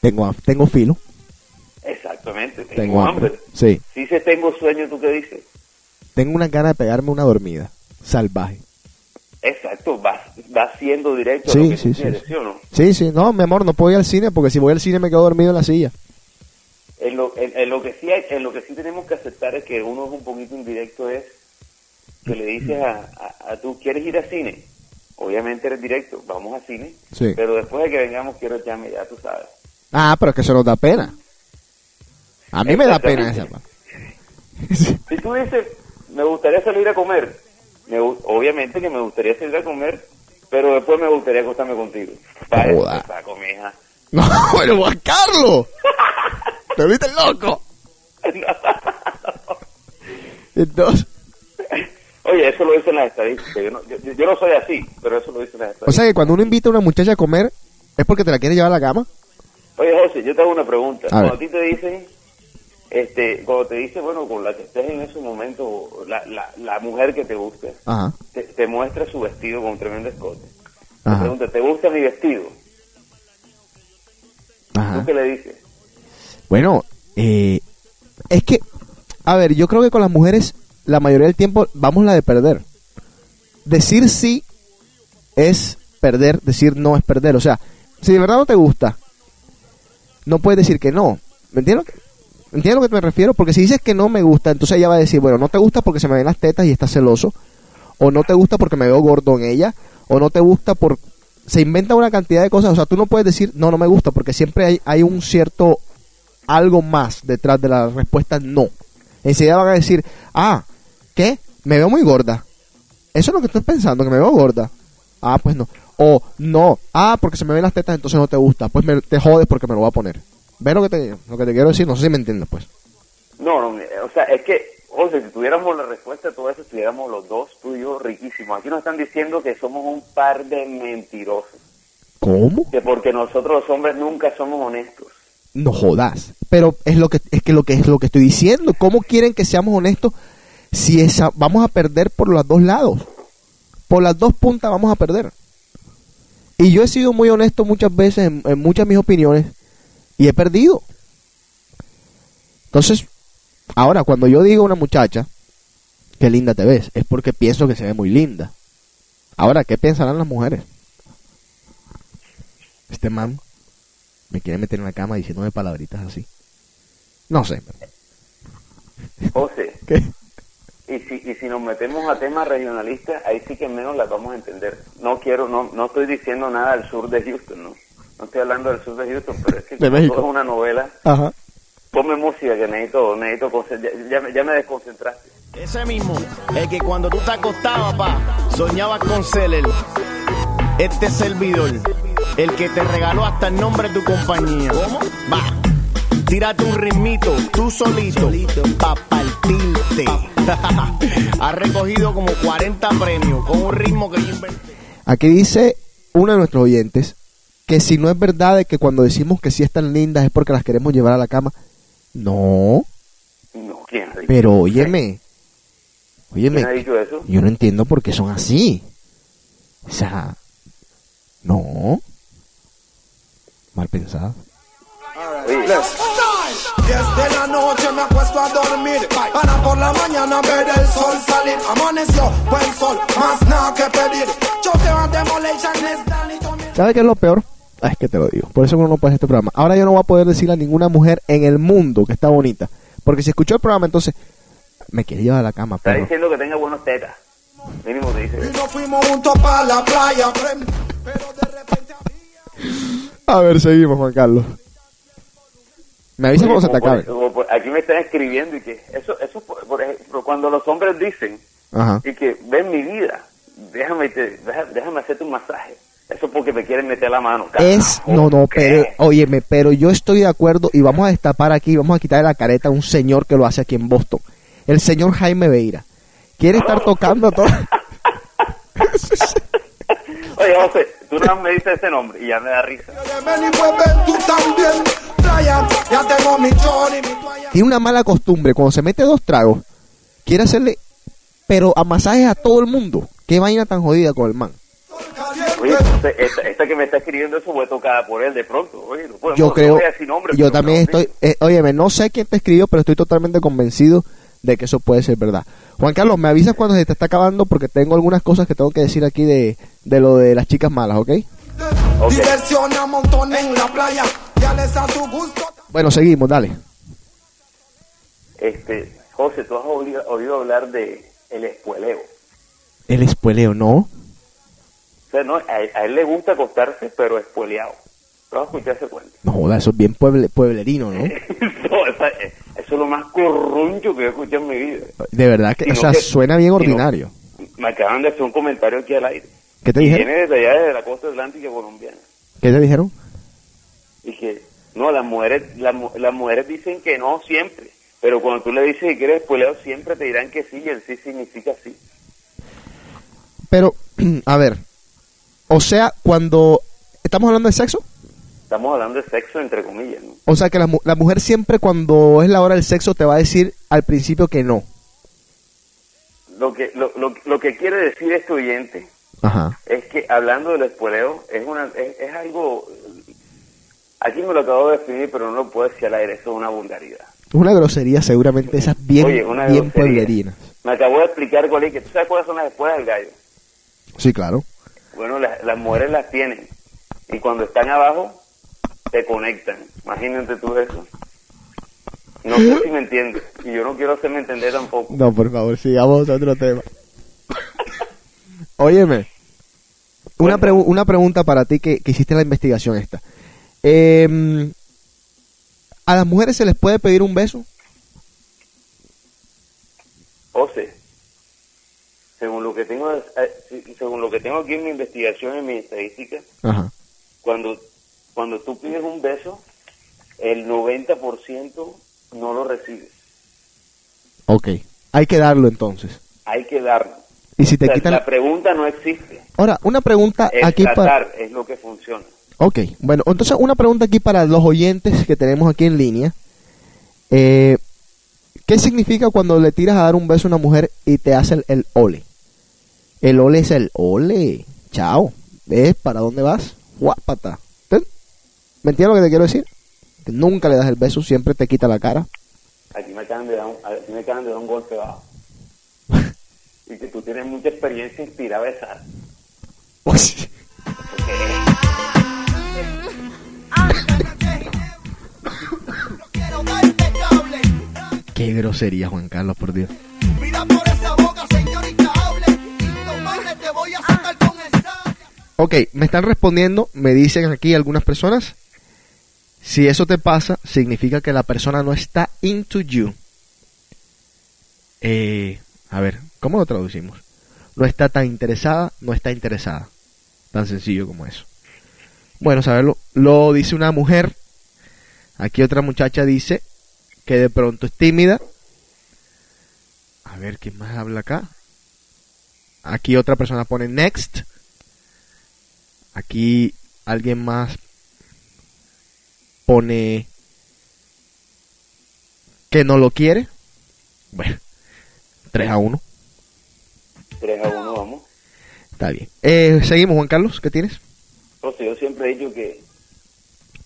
tengo, tengo filo, Exactamente, tengo, tengo hambre. hambre. Sí, Si dices tengo sueño, ¿tú qué dices? tengo una gana de pegarme una dormida, salvaje. Exacto, vas, vas siendo directo Sí, a lo que sí, sí, quieres, sí. ¿sí o no? Sí, sí, no, mi amor, no puedo ir al cine porque si voy al cine me quedo dormido en la silla. En lo, en, en lo que sí hay- en lo que sí tenemos que aceptar es que uno es un poquito indirecto es que le dices a, a, a tú quieres ir al cine obviamente eres directo vamos al cine Sí. pero después de que vengamos quiero echarme ya tú sabes Ah, pero es que eso nos da pena. A mí me da pena esa parte. [LAUGHS] si tú dices me gustaría salir a comer me obviamente que me gustaría salir a comer pero después me gustaría acostarme contigo para Joda. saco mija No, [LAUGHS] bueno, Juan Carlos. [LAUGHS] Te viste loco. Entonces, oye eso lo dicen las estadísticas yo no, yo, no soy así pero eso lo dicen las o estadísticas sea que cuando uno invita a una muchacha a comer es porque te la quiere llevar a la cama. Oye, José, yo te hago una pregunta. A Cuando a ti te dicen, este, cuando te dice, bueno, con la que estés en ese momento, la, la, la mujer que te gusta, Ajá, te, te muestra su vestido con tremendo escote. Te ajá, pregunta, ¿te gusta mi vestido? ajá. ¿Tú qué le dices? Bueno, eh, es que, a ver, yo creo que con las mujeres la mayoría del tiempo vamos la de perder. Decir sí es perder, decir no es perder. O sea, si de verdad no te gusta, no puedes decir que no. ¿Me entiendes? ¿Entiendes a lo que me refiero? Porque si dices que no me gusta, entonces ella va a decir, bueno, no te gusta porque se me ven las tetas y estás celoso, o no te gusta porque me veo gordo en ella, o no te gusta por... Se inventa una cantidad de cosas, o sea, tú no puedes decir, no, no me gusta, porque siempre hay, hay un cierto algo más detrás de la respuesta no. Enseguida van a decir, ah, ¿qué? Me veo muy gorda. Eso es lo que estás pensando, que me veo gorda. Ah, pues no. O no, ah, porque se me ven las tetas, entonces no te gusta. Pues me, te jodes porque me lo voy a poner. ¿Ves lo que te, lo que te quiero decir? No sé si me entiendes, pues. No, no, o sea, es que, José, si tuviéramos la respuesta a todo eso, estuviéramos los dos, tú y yo, riquísimos. Aquí nos están diciendo que somos un par de mentirosos. ¿Cómo? Que porque nosotros los hombres nunca somos honestos. No jodas. Pero es lo que es que lo que es lo que estoy diciendo. ¿Cómo quieren que seamos honestos si esa vamos a perder por los dos lados? Por las dos puntas vamos a perder. Y yo he sido muy honesto muchas veces en, en muchas de mis opiniones y he perdido. Entonces, ahora cuando yo digo a una muchacha qué linda te ves, es porque pienso que se ve muy linda. Ahora, ¿qué pensarán las mujeres? Este man me quiere meter en la cama diciéndome palabritas así. No sé. José, ¿Qué? Y si, y si nos metemos a temas regionalistas, ahí sí que menos las vamos a entender. No quiero, no, no estoy diciendo nada del sur de Houston, ¿no? No estoy hablando del sur de Houston, pero es que De México. todo es una novela, Ajá. ponme música que necesito, necesito, ya, ya, me- ya me desconcentraste. Ese mismo, el que cuando tú te acostabas, pa, soñabas con él. Este servidor, el que te regaló hasta el nombre de tu compañía. ¿Cómo? Va, tírate un ritmito, tú solito, pa' partirte. [LAUGHS] Has recogido como 40 premios con un ritmo que yo inventé. Aquí dice uno de nuestros oyentes que si no es verdad de que cuando decimos que sí están lindas es porque las queremos llevar a la cama. No, No, ¿quién ha dicho? pero óyeme. Óyeme, ¿Quién ha dicho eso? yo no entiendo por qué son así. O sea, no. Mal pensado. Desde la noche me acuesto a dormir Para por la mañana ver el sol salir Amaneció buen sol, más nada que pedir Yo te voy a demolition is done y yo me- ¿Sabes qué es lo peor? Ah, es que te lo digo. Por eso uno no puede hacer este programa. Ahora yo no voy a poder decirle a ninguna mujer en el mundo que está bonita. Porque si escuchó el programa, entonces me quiere llevar a la cama, está diciendo que tenga buenos tetas. Mínimo te dice. Y nos fuimos juntos para la playa Pero de repente había A ver, seguimos, Juan Carlos. Me avisa cuando se te acabe. por- aquí me están escribiendo y que eso, eso por, ejemplo, cuando los hombres dicen Ajá. y que ven mi vida, déjame, te- déjame hacerte un masaje. Eso porque me quieren meter la mano. Es, no, no, ¿qué? pero, óyeme, pero yo estoy de acuerdo y vamos a destapar aquí, vamos a quitarle la careta a un señor que lo hace aquí en Boston. El señor Jaime Veira. Quiere estar tocando todo. [LAUGHS] José, tú no me dices ese nombre y ya me da risa. Tiene una mala costumbre, cuando se mete dos tragos, quiere hacerle, pero a masajes a todo el mundo. Qué vaina tan jodida con el man. Oye, esta, esta que me está escribiendo eso fue tocada por él de pronto. Oye, no podemos- Yo no creo, voy a decir nombre, yo también no, estoy, eh, óyeme, no sé quién te escribió, pero estoy totalmente convencido de que eso puede ser verdad. Juan Carlos, me avisas cuando se te está acabando porque tengo algunas cosas que tengo que decir aquí de, de lo de las chicas malas, ¿ok? Ok. Diversión a montón en la playa. Ya les a tu gusto. Bueno, seguimos, dale. Este, José, tú has oído, oído hablar de el espueleo. El espueleo, ¿no? O sea, no, a, a él le gusta acostarse, pero espueleado. ¿Tú has escuchado ese cuento? No joda, eso es bien pueble- pueblerino, ¿no? [LAUGHS] No, esa- eso es lo más corruncho que he escuchado en mi vida. De verdad que, o sea, que- suena bien ordinario. Me acaban de hacer un comentario aquí al aire. ¿Qué te dijeron? Viene desde allá, desde la costa atlántica colombiana. ¿Qué te dijeron? Y que, no, las mujeres, las, mu- las mujeres dicen que no siempre. Pero cuando tú le dices que quieres espueleo, siempre te dirán que sí, y el sí significa sí. Pero, [CLEARS THROAT] a ver, o sea, cuando estamos hablando de sexo, Estamos hablando de sexo, entre comillas, ¿no? o sea que la, mu- la mujer siempre cuando es la hora del sexo te va a decir al principio que no. Lo que, lo, lo, lo que quiere decir este oyente Ajá. es que hablando del espueleo, es, una, es, es algo... Aquí me lo acabo de definir, pero no lo puedo decir al aire, eso es una vulgaridad. Una grosería seguramente esas bien, Oye, una bien pueblerinas. Me acabo de explicar cuál es, que tú sabes cuáles son las espuelas del gallo. Sí, claro. Bueno, las, las mujeres las tienen. Y cuando están abajo, te conectan. Imagínate tú eso. No sé si me entiendes. Y yo no quiero hacerme entender tampoco. No, por favor, sigamos a otro tema. Óyeme, una, pregu- una pregunta para ti que, que hiciste la investigación esta. Em, ¿A las mujeres se les puede pedir un beso? José, según lo que tengo, eh, según lo que tengo aquí en mi investigación, en mi estadística, Ajá. cuando, cuando tú pides un beso, el 90% no lo recibes. Ok. Hay que darlo entonces. Hay que darlo. Y si te O sea, quitan... La pregunta no existe. Ahora, una pregunta El aquí para... es lo que funciona. Ok, bueno, entonces una pregunta aquí para los oyentes que tenemos aquí en línea. Eh, ¿Qué significa cuando le tiras a dar un beso a una mujer y te hace el, el ole? El ole es el ole. Chao. ¿Ves para dónde vas? Guapata. ¿Me entiendes lo que te quiero decir? Que nunca le das el beso, siempre te quita la cara. Aquí me acaban de dar un, aquí me acaban de dar un golpe bajo. [LAUGHS] y que tú tienes mucha experiencia en tirar a besar. Qué grosería, Juan Carlos, por Dios. Mira por esa boca, señorita, hable. Y no mames, te voy a sacar con el sable. Ok, me están respondiendo, me dicen aquí algunas personas. Si eso te pasa, significa que la persona no está into you. Eh, a ver, ¿cómo lo traducimos? No está tan interesada, no está interesada. Tan sencillo como eso. Bueno, saberlo. Lo dice una mujer. Aquí otra muchacha dice que de pronto es tímida. A ver, ¿quién más habla acá? Aquí otra persona pone next. Aquí alguien más pone que no lo quiere. Bueno, 3 a 1. 3 a 1, vamos. Está bien. Eh, seguimos, Juan Carlos, ¿qué tienes? José, yo siempre he dicho que,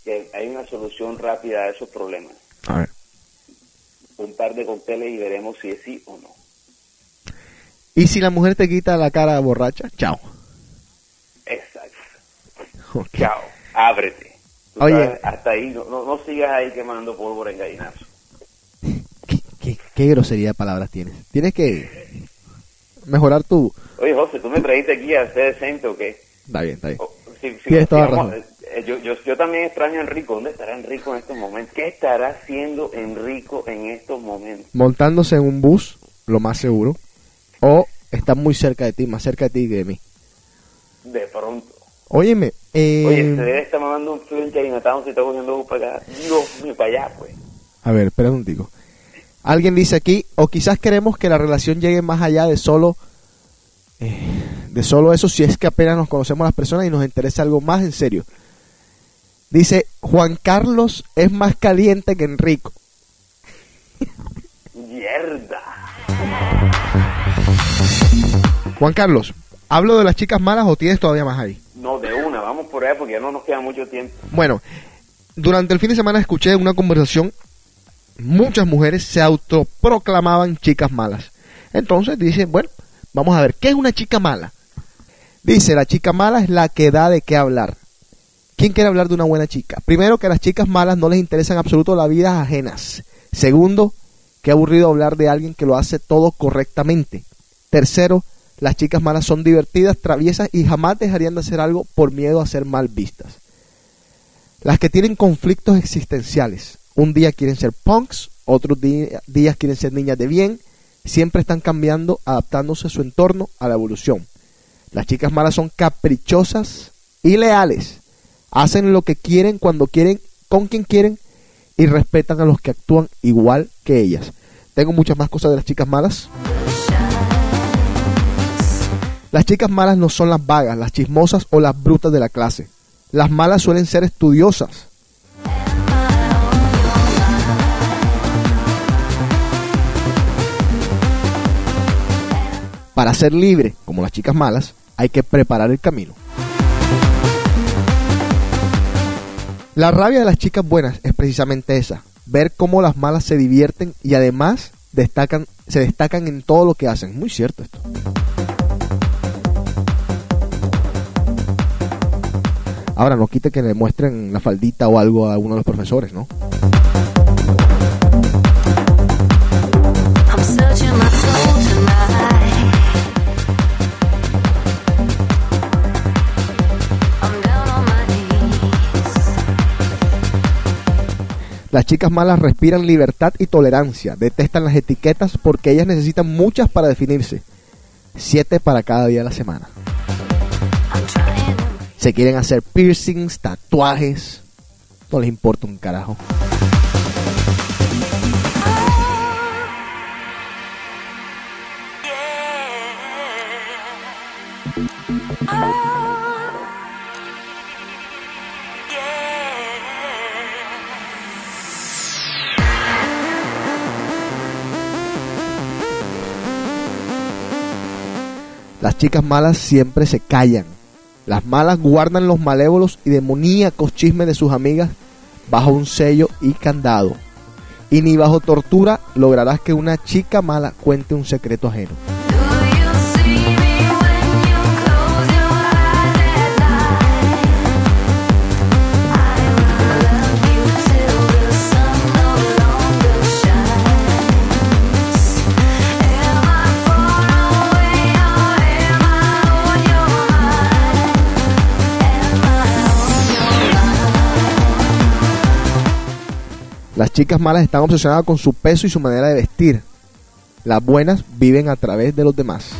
que hay una solución rápida a esos problemas. A ver. Un par de cócteles y veremos si es sí o no. ¿Y si la mujer te quita la cara borracha? Chao. Exacto. Chao. Ábrete. Oye. hasta ahí, no, no, sigas ahí quemando pólvora en gallinazo. [LAUGHS] ¿Qué, qué, qué grosería de palabras tienes? Tienes que mejorar tu... Oye, José, ¿tú me trajiste aquí a ser decente o qué? Está bien, está bien. O- si- si- Tienes toda digamos, razón. eh, yo, yo, yo también extraño a Enrico. ¿Dónde estará Enrico en estos momentos? ¿Qué estará haciendo Enrico en estos momentos? Montándose en un bus, lo más seguro. O están muy cerca de ti, más cerca de ti que de mí. De pronto. Óyeme, eh, Oye, se debe estar mandando un frío en Chinatown si está cogiendo para acá. Dios mío, para allá, pues. a ver, espera un digo. Alguien dice aquí, o quizás queremos que la relación llegue más allá de solo eh, de solo eso si es que apenas nos conocemos las personas y nos interesa algo más en serio. Dice, Juan Carlos es más caliente que Enrico. [LAUGHS] Mierda. Juan Carlos, ¿hablo de las chicas malas o tienes todavía más ahí? No, de una, vamos por ahí porque ya no nos queda mucho tiempo. Bueno, durante el fin de semana escuché una conversación, muchas mujeres se autoproclamaban chicas malas. Entonces dicen, bueno, vamos a ver, ¿qué es una chica mala? Dice, la chica mala es la que da de qué hablar. ¿Quién quiere hablar de una buena chica? Primero, que a las chicas malas no les interesa en absoluto las vidas ajenas. Segundo, que aburrido hablar de alguien que lo hace todo correctamente. Tercero, las chicas malas son divertidas, traviesas y jamás dejarían de hacer algo por miedo a ser mal vistas. Las que tienen conflictos existenciales. Un día quieren ser punks, otros días quieren ser niñas de bien. Siempre están cambiando, adaptándose a su entorno, a la evolución. Las chicas malas son caprichosas y leales. Hacen lo que quieren, cuando quieren, con quien quieren y respetan a los que actúan igual que ellas. Tengo muchas más cosas de las chicas malas. Las chicas malas no son las vagas, las chismosas o las brutas de la clase. Las malas suelen ser estudiosas. Para ser libre, como las chicas malas, hay que preparar el camino. La rabia de las chicas buenas es precisamente esa, ver cómo las malas se divierten y además destacan, se destacan en todo lo que hacen. Muy cierto esto. Ahora no quite que le muestren la faldita o algo a uno de los profesores, ¿no? Las chicas malas respiran libertad y tolerancia, detestan las etiquetas porque ellas necesitan muchas para definirse. Siete para cada día de la semana. Se quieren hacer piercings, tatuajes. No les importa un carajo. Las chicas malas siempre se callan. Las malas guardan los malévolos y demoníacos chismes de sus amigas bajo un sello y candado. Y ni bajo tortura lograrás que una chica mala cuente un secreto ajeno. Las chicas malas están obsesionadas con su peso y su manera de vestir. Las buenas viven a través de los demás.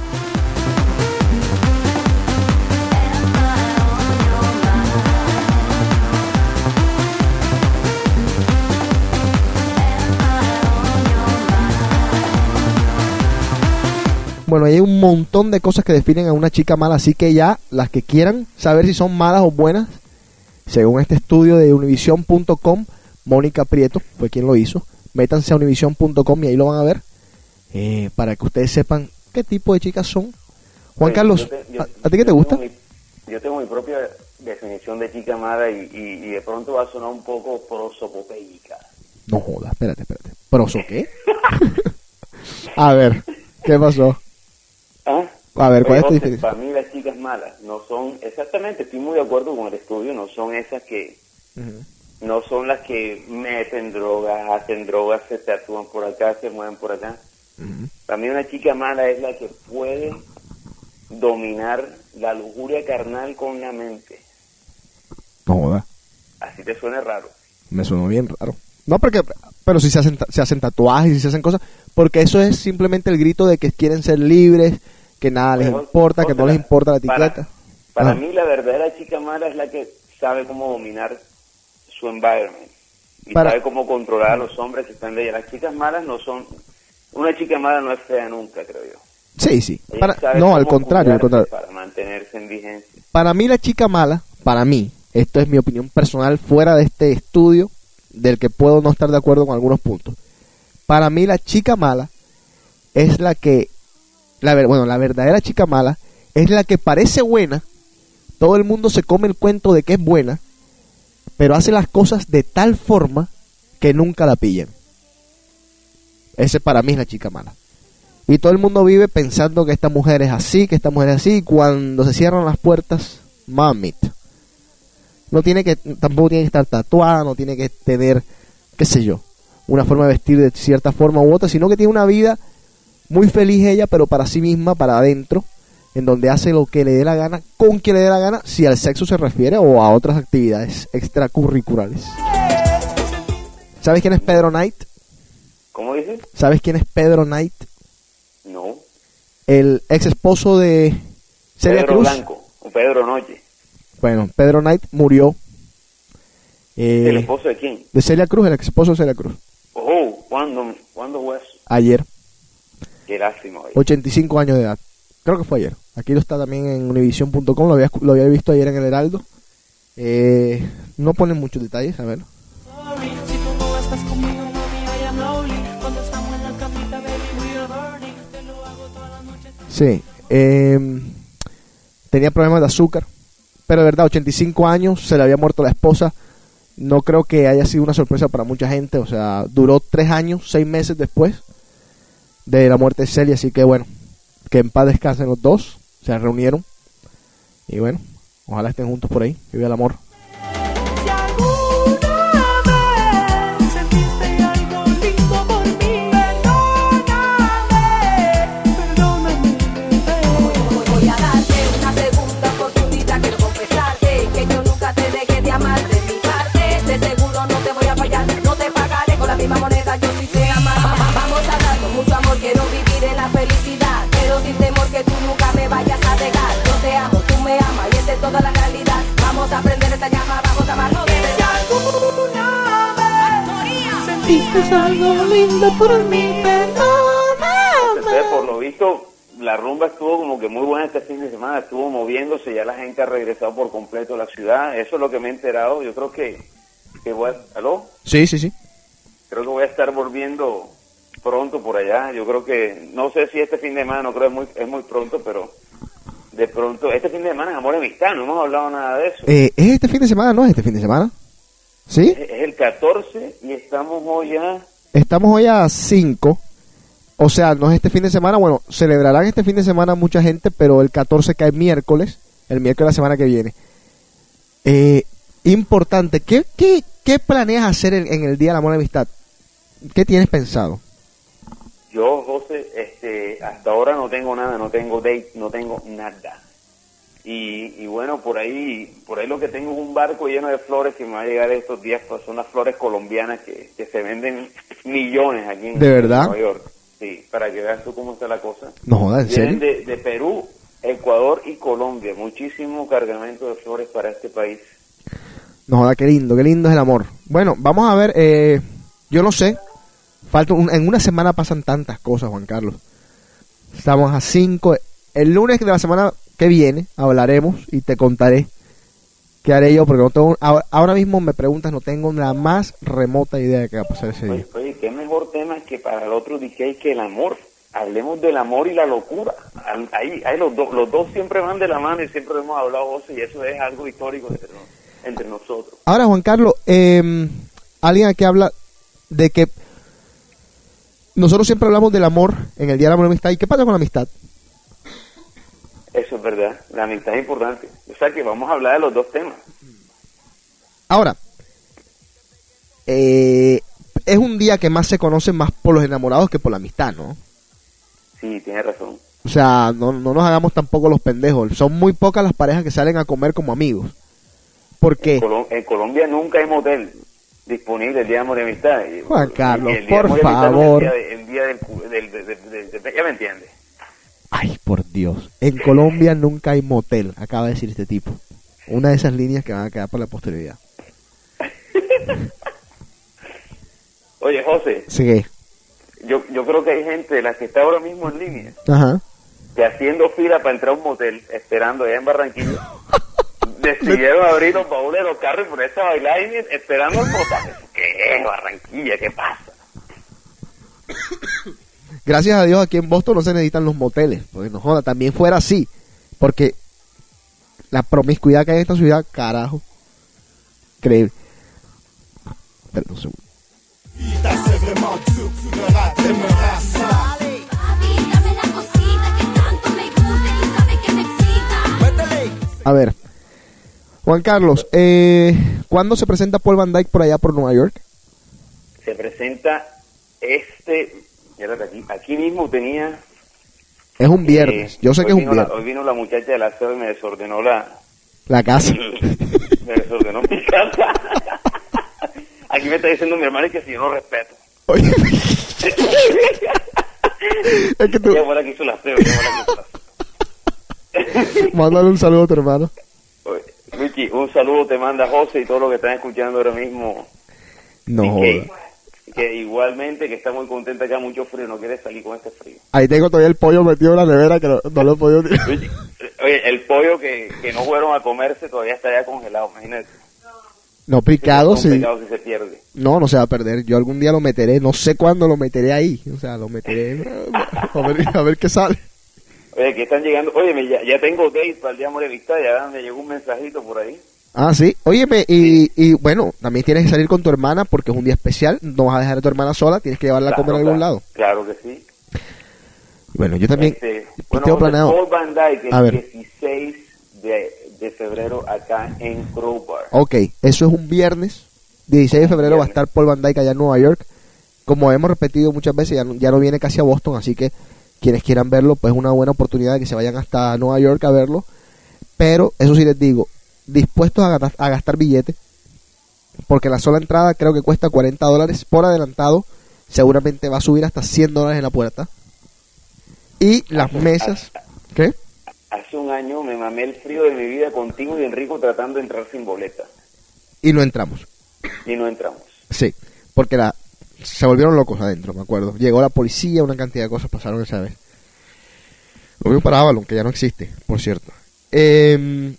Bueno, hay un montón de cosas que definen a una chica mala, así que ya las que quieran saber si son malas o buenas, según este estudio de univision.com, Mónica Prieto fue quien lo hizo. Métanse a univision.com y ahí lo van a ver eh, para que ustedes sepan qué tipo de chicas son. Juan Oye, Carlos, yo te- yo- ¿a, a ti qué te gusta? mi- yo tengo mi propia definición de chica mala y, y- y de pronto va a sonar un poco prosopopeica. No jodas, espérate, espérate. ¿Proso qué? [LAUGHS] a ver, ¿qué pasó? ¿Ah? A ver, ¿cuál es tu diferencia? Para mí las chicas malas no son, exactamente, estoy muy de acuerdo con el estudio, no son esas que. No son las que meten drogas, hacen drogas, se tatúan por acá, se mueven por acá. Para mí una chica mala es la que puede dominar la lujuria carnal con la mente. No jodas, Así te suena raro. me sonó bien raro. No, porque, pero si se hacen, se hacen tatuajes y se hacen cosas, porque eso es simplemente el grito de que quieren ser libres que nada les Pero, importa, que no les importa la para- etiqueta. Para Ah. mí la verdadera chica mala es la que sabe cómo dominar su environment y Para- sabe cómo controlar a los hombres que están de ella. Las chicas malas no son... Una chica mala no es fea nunca, creo yo. Sí, sí. Para- no, al contrario, al cuidarse contrario. Para mantenerse en vigencia. Para mí la chica mala, para mí, esto es mi opinión personal fuera de este estudio, del que puedo no estar de acuerdo con algunos puntos. Para mí la chica mala es la que, la ver, bueno, la verdadera chica mala es la que parece buena, todo el mundo se come el cuento de que es buena, pero hace las cosas de tal forma que nunca la pillan. Ese para mí es la chica mala. Y todo el mundo vive pensando que esta mujer es así, que esta mujer es así, y cuando se cierran las puertas, mamita. No tiene que, tampoco tiene que estar tatuada, no tiene que tener, qué sé yo, una forma de vestir de cierta forma u otra, sino que tiene una vida muy feliz ella, pero para sí misma, para adentro, en donde hace lo que le dé la gana, con quien le dé la gana, si al sexo se refiere o a otras actividades extracurriculares. ¿Sabes quién es Pedro Knight? ¿Cómo dices? ¿Sabes quién es Pedro Knight? No. El ex esposo de Celia Pedro Cruz. Blanco o Pedro Noche. Bueno, Pedro Knight murió. eh, ¿El esposo de quién? de Celia Cruz, el ex esposo de Celia Cruz. Oh, ¿cuándo, ¿cuándo fue eso? Ayer, Qué lástima. oye. 85 años de edad. Creo que fue ayer. Aquí lo está también en univision.com, lo había, lo había visto ayer en el Heraldo. Eh, no ponen muchos detalles, a ver. Sí. eh, tenía problemas de azúcar. Pero de verdad, 85 años, se le había muerto la esposa. No creo que haya sido una sorpresa para mucha gente. O sea, duró tres años, seis meses después de la muerte de Celia. Así que bueno, que en paz descansen los dos. Se reunieron. Y bueno, ojalá estén juntos por ahí. Vive el amor. Esta llama, vamos a amarnos de Si alguna vez sentiste algo lindo por mí, Entonces, perdóname. por lo visto, la rumba estuvo como que muy buena este fin de semana, estuvo moviéndose, ya la gente ha regresado por completo a la ciudad, eso es lo que me he enterado, yo creo que, que voy a, ¿aló? Sí, sí, sí. Creo que voy a estar volviendo pronto por allá, yo creo que, no sé si este fin de semana, no creo que es muy, es muy pronto, pero de pronto, este fin de semana es Amor y Amistad, no hemos hablado nada de eso. Eh, ¿Es este fin de semana? ¿No es este fin de semana? ¿Sí? Es, es el 14 y estamos hoy ya, Estamos hoy a 5. O sea, no es este fin de semana. Bueno, celebrarán este fin de semana mucha gente, pero el 14 cae miércoles. El miércoles de la semana que viene. Eh, importante. ¿Qué, qué, qué planeas hacer en, en el Día del Amor y Amistad? ¿Qué tienes pensado? Yo, José, este, hasta ahora no tengo nada, no tengo date, no tengo nada. Y, y bueno, por ahí, por ahí lo que tengo es un barco lleno de flores que me va a llegar estos días, pues son las flores colombianas que, que se venden millones aquí en, ¿De verdad? Nueva York. Sí, para que veas tú cómo está la cosa. No jodas, ¿en Vienen serio? de, de Perú, Ecuador y Colombia. Muchísimo cargamento de flores para este país. No jodas, qué lindo, qué lindo es el amor. Bueno, vamos a ver. Eh, yo no sé. Falta un- en una semana pasan tantas cosas, Juan Carlos. Estamos a 5. El lunes de la semana que viene hablaremos y te contaré qué haré yo, porque no tengo, ahora, ahora mismo me preguntas, no tengo la más remota idea de qué va a pasar ese día. Oye, oye, qué mejor tema que para el otro DJ que el amor. Hablemos del amor y la locura. Ahí, ahí los, dos los dos siempre van de la mano y siempre hemos hablado, José, y eso es algo histórico entre, entre nosotros. Ahora, Juan Carlos, eh, alguien aquí habla de que nosotros siempre hablamos del amor en el Día del Amor y la Amistad. ¿Y qué pasa con la amistad? Eso es verdad. La amistad es importante. O sea que vamos a hablar de los dos temas. Ahora, eh, es un día que más se conoce más por los enamorados que por la amistad, ¿no? Sí, tienes razón. O sea, no, no nos hagamos tampoco los pendejos. Son muy pocas las parejas que salen a comer como amigos. ¿Por qué? En, Colom- en Colombia nunca hay motel disponible el Día de Amor y Amistad. Juan Carlos, el de por favor. El día, de- el día del, del- de- de- de- de- ya me entiendes. Ay, por Dios. En Colombia nunca hay motel, acaba de decir este tipo. Una de esas líneas que van a quedar para la posteridad. [LAUGHS] Oye, José, Sigue. yo, yo creo que hay gente de la que está ahora mismo en línea, Ajá. que haciendo fila para entrar a un motel, esperando allá en Barranquilla, [LAUGHS] decidieron abrir los baúles de los carros y ponerse a bailar y esperando el motel. ¿Qué es Barranquilla? ¿Qué pasa? [COUGHS] Gracias a Dios aquí en Boston no se necesitan los moteles. Porque no joda, también fuera así. Porque la promiscuidad que hay en esta ciudad, carajo. Increíble. Espera un segundo. A ver. Juan Carlos, eh, ¿cuándo se presenta Paul Van Dyke por allá por Nueva York? Se presenta este... Aquí, aquí mismo tenía... Es un viernes. eh, Yo sé que es un la- viernes. hoy vino la muchacha de la sede y me desordenó la... La casa. [LAUGHS] me desordenó mi casa. [LAUGHS] Aquí me está diciendo mi hermano que si yo no respeto. Oye, [LAUGHS] es que tú... Fue la que hizo la que hizo aseo. Mándale un saludo a tu hermano. Luchi, un saludo te manda José y todos los que están escuchando ahora mismo. No y joda. que, que igualmente que está muy contenta que mucho frío, no quiere salir con este frío. Ahí tengo todavía el pollo metido en la nevera que no, no lo he podido tirar. Luchi, Oye, el pollo que, que no fueron a comerse todavía está ya congelado, imagínate. No picado, sí. si se pierde. No, no se va a perder. Yo algún día lo meteré. No sé cuándo lo meteré ahí. O sea, lo meteré. [LAUGHS] A ver, a ver qué sale. Oye, que están llegando. Oye, ya, ya tengo date para el día amistad, ya me llegó un mensajito por ahí. Ah, sí. Óyeme, y, y bueno, también tienes que salir con tu hermana porque es un día especial. No vas a dejar a tu hermana sola. Tienes que llevarla a comer a algún claro, lado. Claro que sí. Bueno, yo también. Este, bueno, tengo planeado. Paul Van Dyke el A ver. 16 de, de febrero acá en Crowbar. Ok, eso es un viernes. 16 de febrero va a estar Paul Van Dyke allá en Nueva York. Como hemos repetido muchas veces, ya no, ya no viene casi a Boston, así que quienes quieran verlo, pues es una buena oportunidad de que se vayan hasta Nueva York a verlo. Pero eso sí les digo, dispuestos a, gastar- a gastar billete, porque la sola entrada creo que cuesta 40 dólares por adelantado, seguramente va a subir hasta 100 dólares en la puerta. Y las mesas, ¿qué? Hace un año me mamé el frío de mi vida contigo y Enrico tratando de entrar sin boleta. Y no entramos. Y no entramos. Sí, porque la, se volvieron locos adentro, me acuerdo. Llegó la policía, una cantidad de cosas pasaron esa vez. Lo mismo para Avalon, que ya no existe, por cierto. Eh,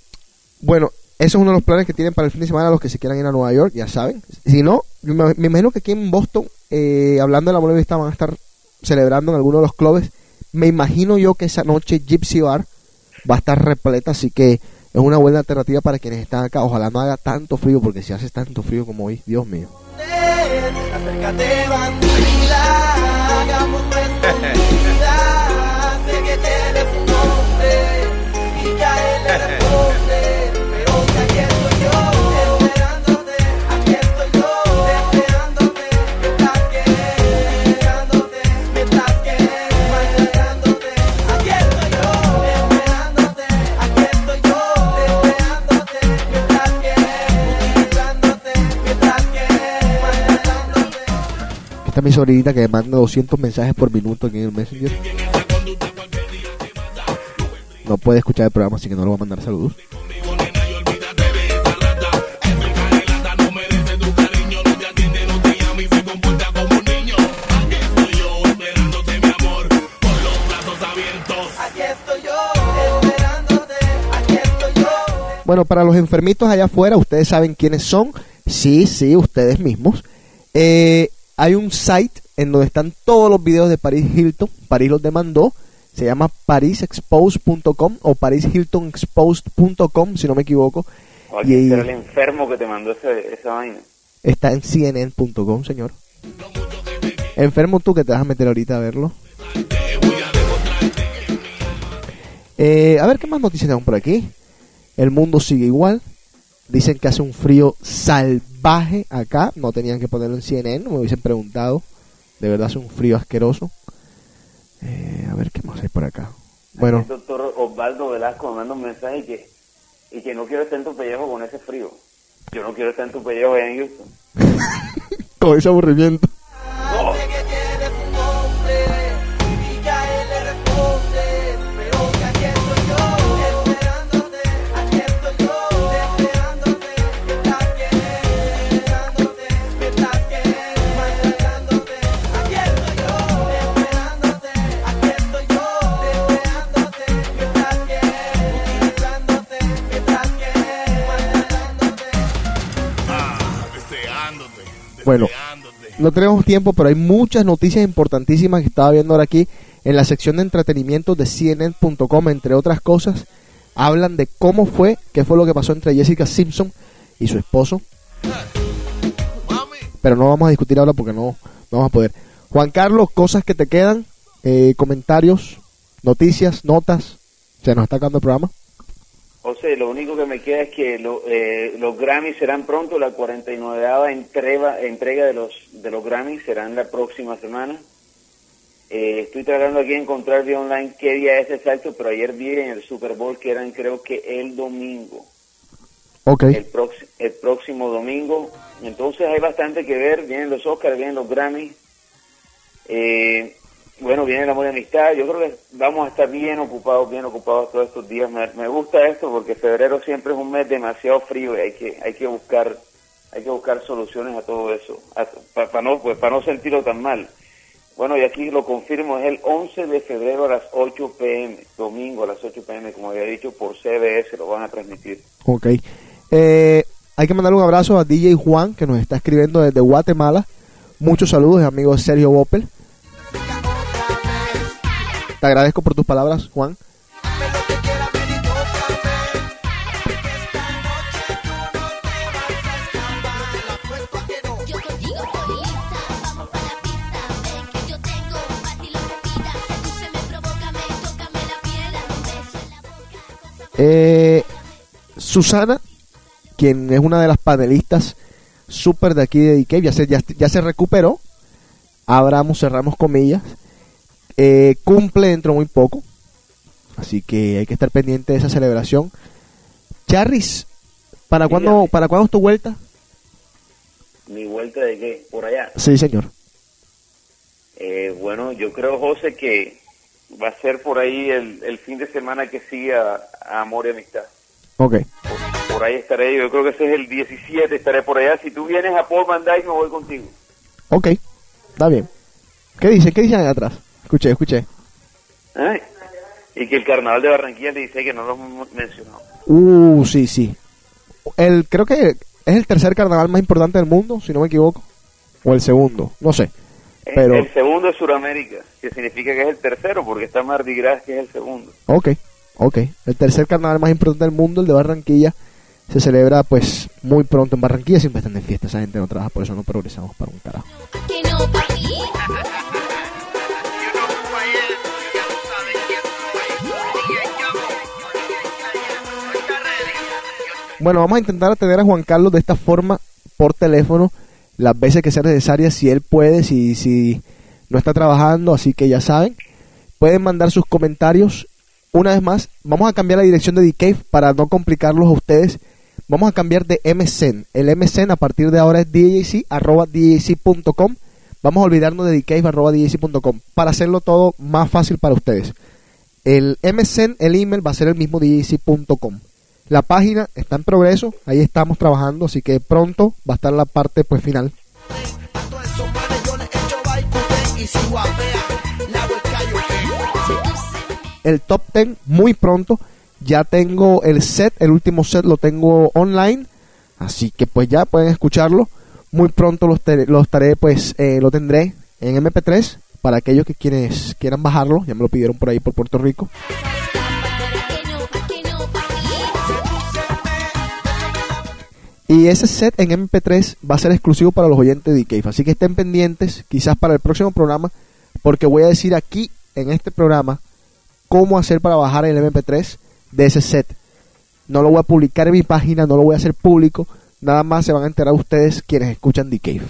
bueno, eso es uno de los planes que tienen para el fin de semana los que se quieran ir a Nueva York, ya saben. Si no, me, imagino que aquí en Boston, eh, hablando de la Vista, van a estar celebrando en alguno de los clubes. Me imagino yo que esa noche Gypsy Bar va a estar repleta, así que es una buena alternativa para quienes están acá. Ojalá no haga tanto frío, porque si hace tanto frío como hoy, Dios mío. Acércate, bandida, hagamos nuestra [LAUGHS] vida. Sé que tienes un nombre y ya él [LAUGHS] Esta es mi sobrinita que manda 200 mensajes por minuto aquí en el Messenger. No puede escuchar el programa, así que no le voy a mandar saludos. Bueno, para los enfermitos allá afuera, ustedes saben quiénes son. Sí, sí, ustedes mismos. Eh, hay un site en donde están todos los videos de Paris Hilton. París los demandó. Se llama parisexposed.com o parishiltonexposed.com, si no me equivoco. O aquí Y será el enfermo que te mandó ese- esa vaina. está en cnn.com, señor. Enfermo tú que te vas a meter ahorita a verlo. Eh, a ver qué más noticias tenemos por aquí. El mundo sigue igual. Dicen que hace un frío salvaje acá. No tenían que ponerlo en CNN, me hubiesen preguntado. De verdad hace un frío asqueroso. Eh, a ver qué más hay por acá. Bueno, El doctor Osvaldo Velasco me manda un mensaje y que, y que no quiero estar en tu pellejo con ese frío. Yo no quiero estar en tu pellejo en Houston. [LAUGHS] con ese aburrimiento. Bueno, no tenemos tiempo, pero hay muchas noticias importantísimas que estaba viendo ahora aquí en la sección de entretenimiento de CNN.com, entre otras cosas. Hablan de cómo fue, qué fue lo que pasó entre Jessica Simpson y su esposo. Pero no vamos a discutir ahora porque no, no vamos a poder. Juan Carlos, cosas que te quedan, eh, comentarios, noticias, notas. Se nos está acabando el programa. José, lo único que me queda es que lo- eh, los Grammys serán pronto, la 49 entrega, entrega de los de los Grammys serán la próxima semana. Eh, estoy tratando aquí de encontrar vía online qué día es exacto, pero ayer vi en el Super Bowl que eran creo que el domingo, Ok. el, prox- el próximo domingo. Entonces hay bastante que ver, vienen los Oscars, vienen los Grammys. Eh, bueno, viene el amor y amistad. Yo creo que vamos a estar bien ocupados, bien ocupados todos estos días. Me, gusta esto porque febrero siempre es un mes demasiado frío y hay que hay que buscar hay que buscar soluciones a todo eso, para no pues para no sentirlo tan mal. Bueno, y aquí lo confirmo, es el 11 de febrero a las 8 pm, domingo a las 8 pm, como había dicho, por CBS lo van a transmitir. Ok. Eh, hay que mandar un abrazo a DJ Juan, que nos está escribiendo desde Guatemala. Muchos saludos, amigo Sergio Bopel. Te agradezco por tus palabras, Juan. Eh, Susana, quien es una de las panelistas súper de aquí de DK, ya se, ya, ya se recuperó. Abramos, cerramos comillas. Eh, cumple dentro de muy poco. Así que hay que estar pendiente de esa celebración. Charris, ¿para cuándo, ¿para cuándo es tu vuelta? ¿Mi vuelta de qué? ¿Por allá? Sí, señor. Eh, bueno, yo creo, José, que va a ser por ahí el, el fin de semana que sigue a, a Amor y Amistad. Ok. Por ahí estaré yo, yo creo que ese es el 17, estaré por allá. Si tú vienes a Paul Van Dyke, me voy contigo. Ok. Está bien. ¿Qué dicen? ¿Qué dicen allá atrás? Escuché, escuché. Ay, Y que el carnaval de Barranquilla le dice que no lo hemos mencionado. Uh, sí, sí. El, creo que es el tercer carnaval más importante del mundo, si no me equivoco. O el segundo, no sé. Eh, Pero, El segundo es Suramérica, que significa que es el tercero, porque está Mardi Gras, que es el segundo. ok, ok. El tercer carnaval más importante del mundo, el de Barranquilla, se celebra pues muy pronto en Barranquilla. Siempre están de fiesta, esa gente no trabaja, por eso no progresamos para un carajo. Bueno, vamos a intentar atender a Juan Carlos de esta forma por teléfono las veces que sea necesaria, si él puede, si, si no está trabajando, así que ya saben. Pueden mandar sus comentarios. Una vez más, vamos a cambiar la dirección de DK para no complicarlos a ustedes. Vamos a cambiar de MSN. El MSN a partir de ahora es DJC, arroba DJC.com. Vamos a olvidarnos de DK, arroba DJC.com para hacerlo todo más fácil para ustedes. El MSN, el email va a ser el mismo DJC.com. La página está en progreso, ahí estamos trabajando, así que pronto va a estar la parte pues final. El top 10 muy pronto, ya tengo el set, el último set lo tengo online, así que pues ya pueden escucharlo. Muy pronto lo lo pues eh, lo tendré en MP3 para aquellos que quienes quieran bajarlo, ya me lo pidieron por ahí por Puerto Rico. Y ese set en MP3 va a ser exclusivo para los oyentes de DK. Así que estén pendientes, quizás para el próximo programa, porque voy a decir aquí en este programa cómo hacer para bajar el MP3 de ese set. No lo voy a publicar en mi página, no lo voy a hacer público. Nada más se van a enterar ustedes quienes escuchan The.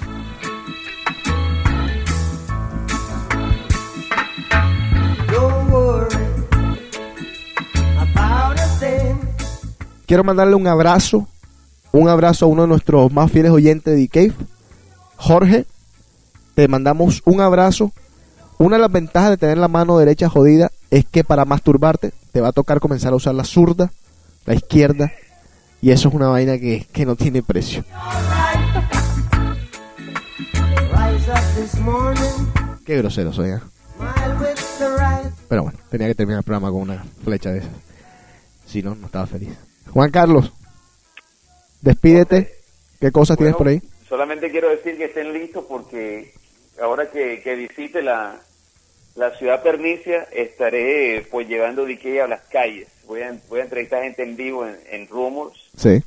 Quiero mandarle un abrazo, un abrazo a uno de nuestros más fieles oyentes de Cave, Jorge. Te mandamos un abrazo. Una de las ventajas de tener la mano derecha jodida es que para masturbarte te va a tocar comenzar a usar la zurda, la izquierda, y eso es una vaina que, que no tiene precio. Qué grosero soy, ¿eh? Pero bueno, tenía que terminar el programa con una flecha de esas. Si no, no estaba feliz. Juan Carlos, despídete. ¿Qué cosas tienes por ahí? solamente quiero decir que estén listos porque ahora que, que visite la, la ciudad pernicia estaré pues llevando DJ a las calles. Voy a, voy a entrevistar gente en vivo en, en Rumors. Sí.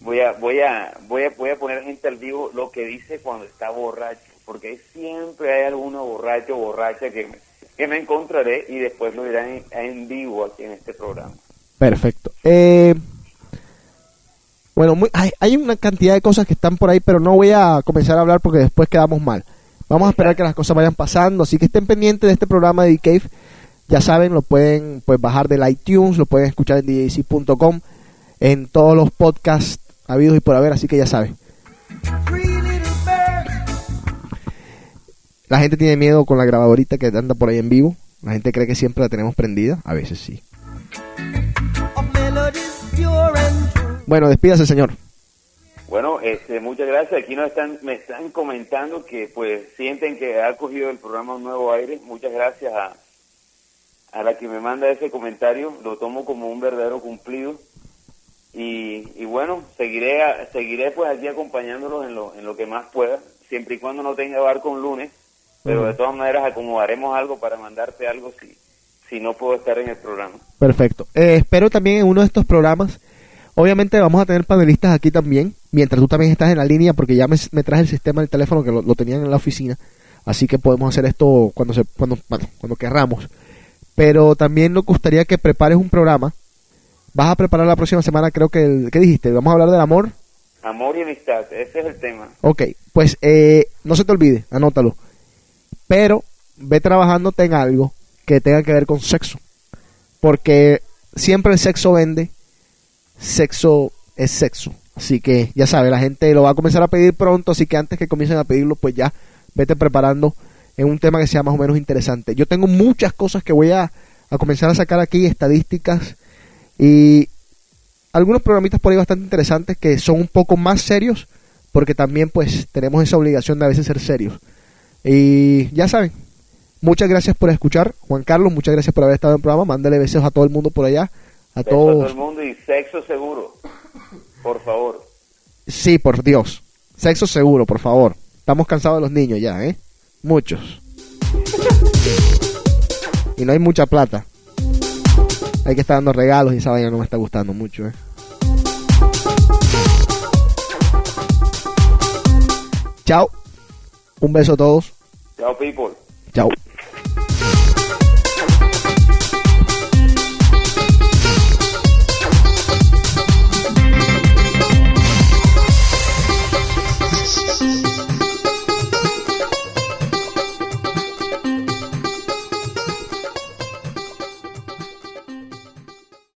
Voy a, voy a, voy a, voy a poner gente al vivo lo que dice cuando está borracho, porque siempre hay alguno borracho o borracha que me, que me encontraré y después lo dirán en, en vivo aquí en este programa. Perfecto. Eh, bueno, muy- hay, hay una cantidad de cosas que están por ahí, pero no voy a comenzar a hablar porque después quedamos mal. Vamos a esperar que las cosas vayan pasando, así que estén pendientes de este programa de The Cave. Ya saben, lo pueden pues bajar del iTunes, lo pueden escuchar en djc.com, en todos los podcasts habidos y por haber, así que ya saben. La gente tiene miedo con la grabadorita que anda por ahí en vivo. La gente cree que siempre la tenemos prendida, a veces sí. Bueno, despídase, señor. Bueno, este, muchas gracias. Aquí nos están, me están comentando que pues sienten que ha cogido el programa un nuevo aire. Muchas gracias a, a la que me manda ese comentario. Lo tomo como un verdadero cumplido. Y, y bueno, seguiré, a- seguiré pues aquí acompañándolos en lo, en lo que más pueda, siempre y cuando no tenga barco un lunes. Pero de todas maneras acomodaremos algo para mandarte algo si, si no puedo estar en el programa. Perfecto. Eh, espero también en uno de estos programas. Obviamente vamos a tener panelistas aquí también, mientras tú también estás en la línea, porque ya me, me traje el sistema del teléfono que lo, lo tenían en la oficina, así que podemos hacer esto cuando se, cuando, bueno, cuando querramos. Pero también nos gustaría que prepares un programa. Vas a preparar la próxima semana, creo que, el, ¿qué dijiste? Vamos a hablar del amor. Amor y amistad, ese es el tema. Ok, pues eh, no se te olvide, anótalo. Pero ve trabajándote en algo que tenga que ver con sexo. Porque siempre el sexo vende, sexo es sexo. Así que ya sabes, la gente lo va a comenzar a pedir pronto, así que antes que comiencen a pedirlo, pues ya vete preparando en un tema que sea más o menos interesante. Yo tengo muchas cosas que voy a, a comenzar a sacar aquí, estadísticas y algunos programitas por ahí bastante interesantes que son un poco más serios, porque también pues tenemos esa obligación de a veces ser serios. Y ya saben, muchas gracias por escuchar, Juan Carlos, muchas gracias por haber estado en el programa, mándale besos a todo el mundo por allá, a Beso a todo todos. el mundo y sexo seguro. Por favor. Sí, por Dios, sexo seguro, por favor. Estamos cansados de los niños ya, ¿eh? Muchos. Y no hay mucha plata. Hay que estar dando regalos y esa vaina no me está gustando mucho, ¿eh? Chao. Un beso a todos. Chao, people. Chao.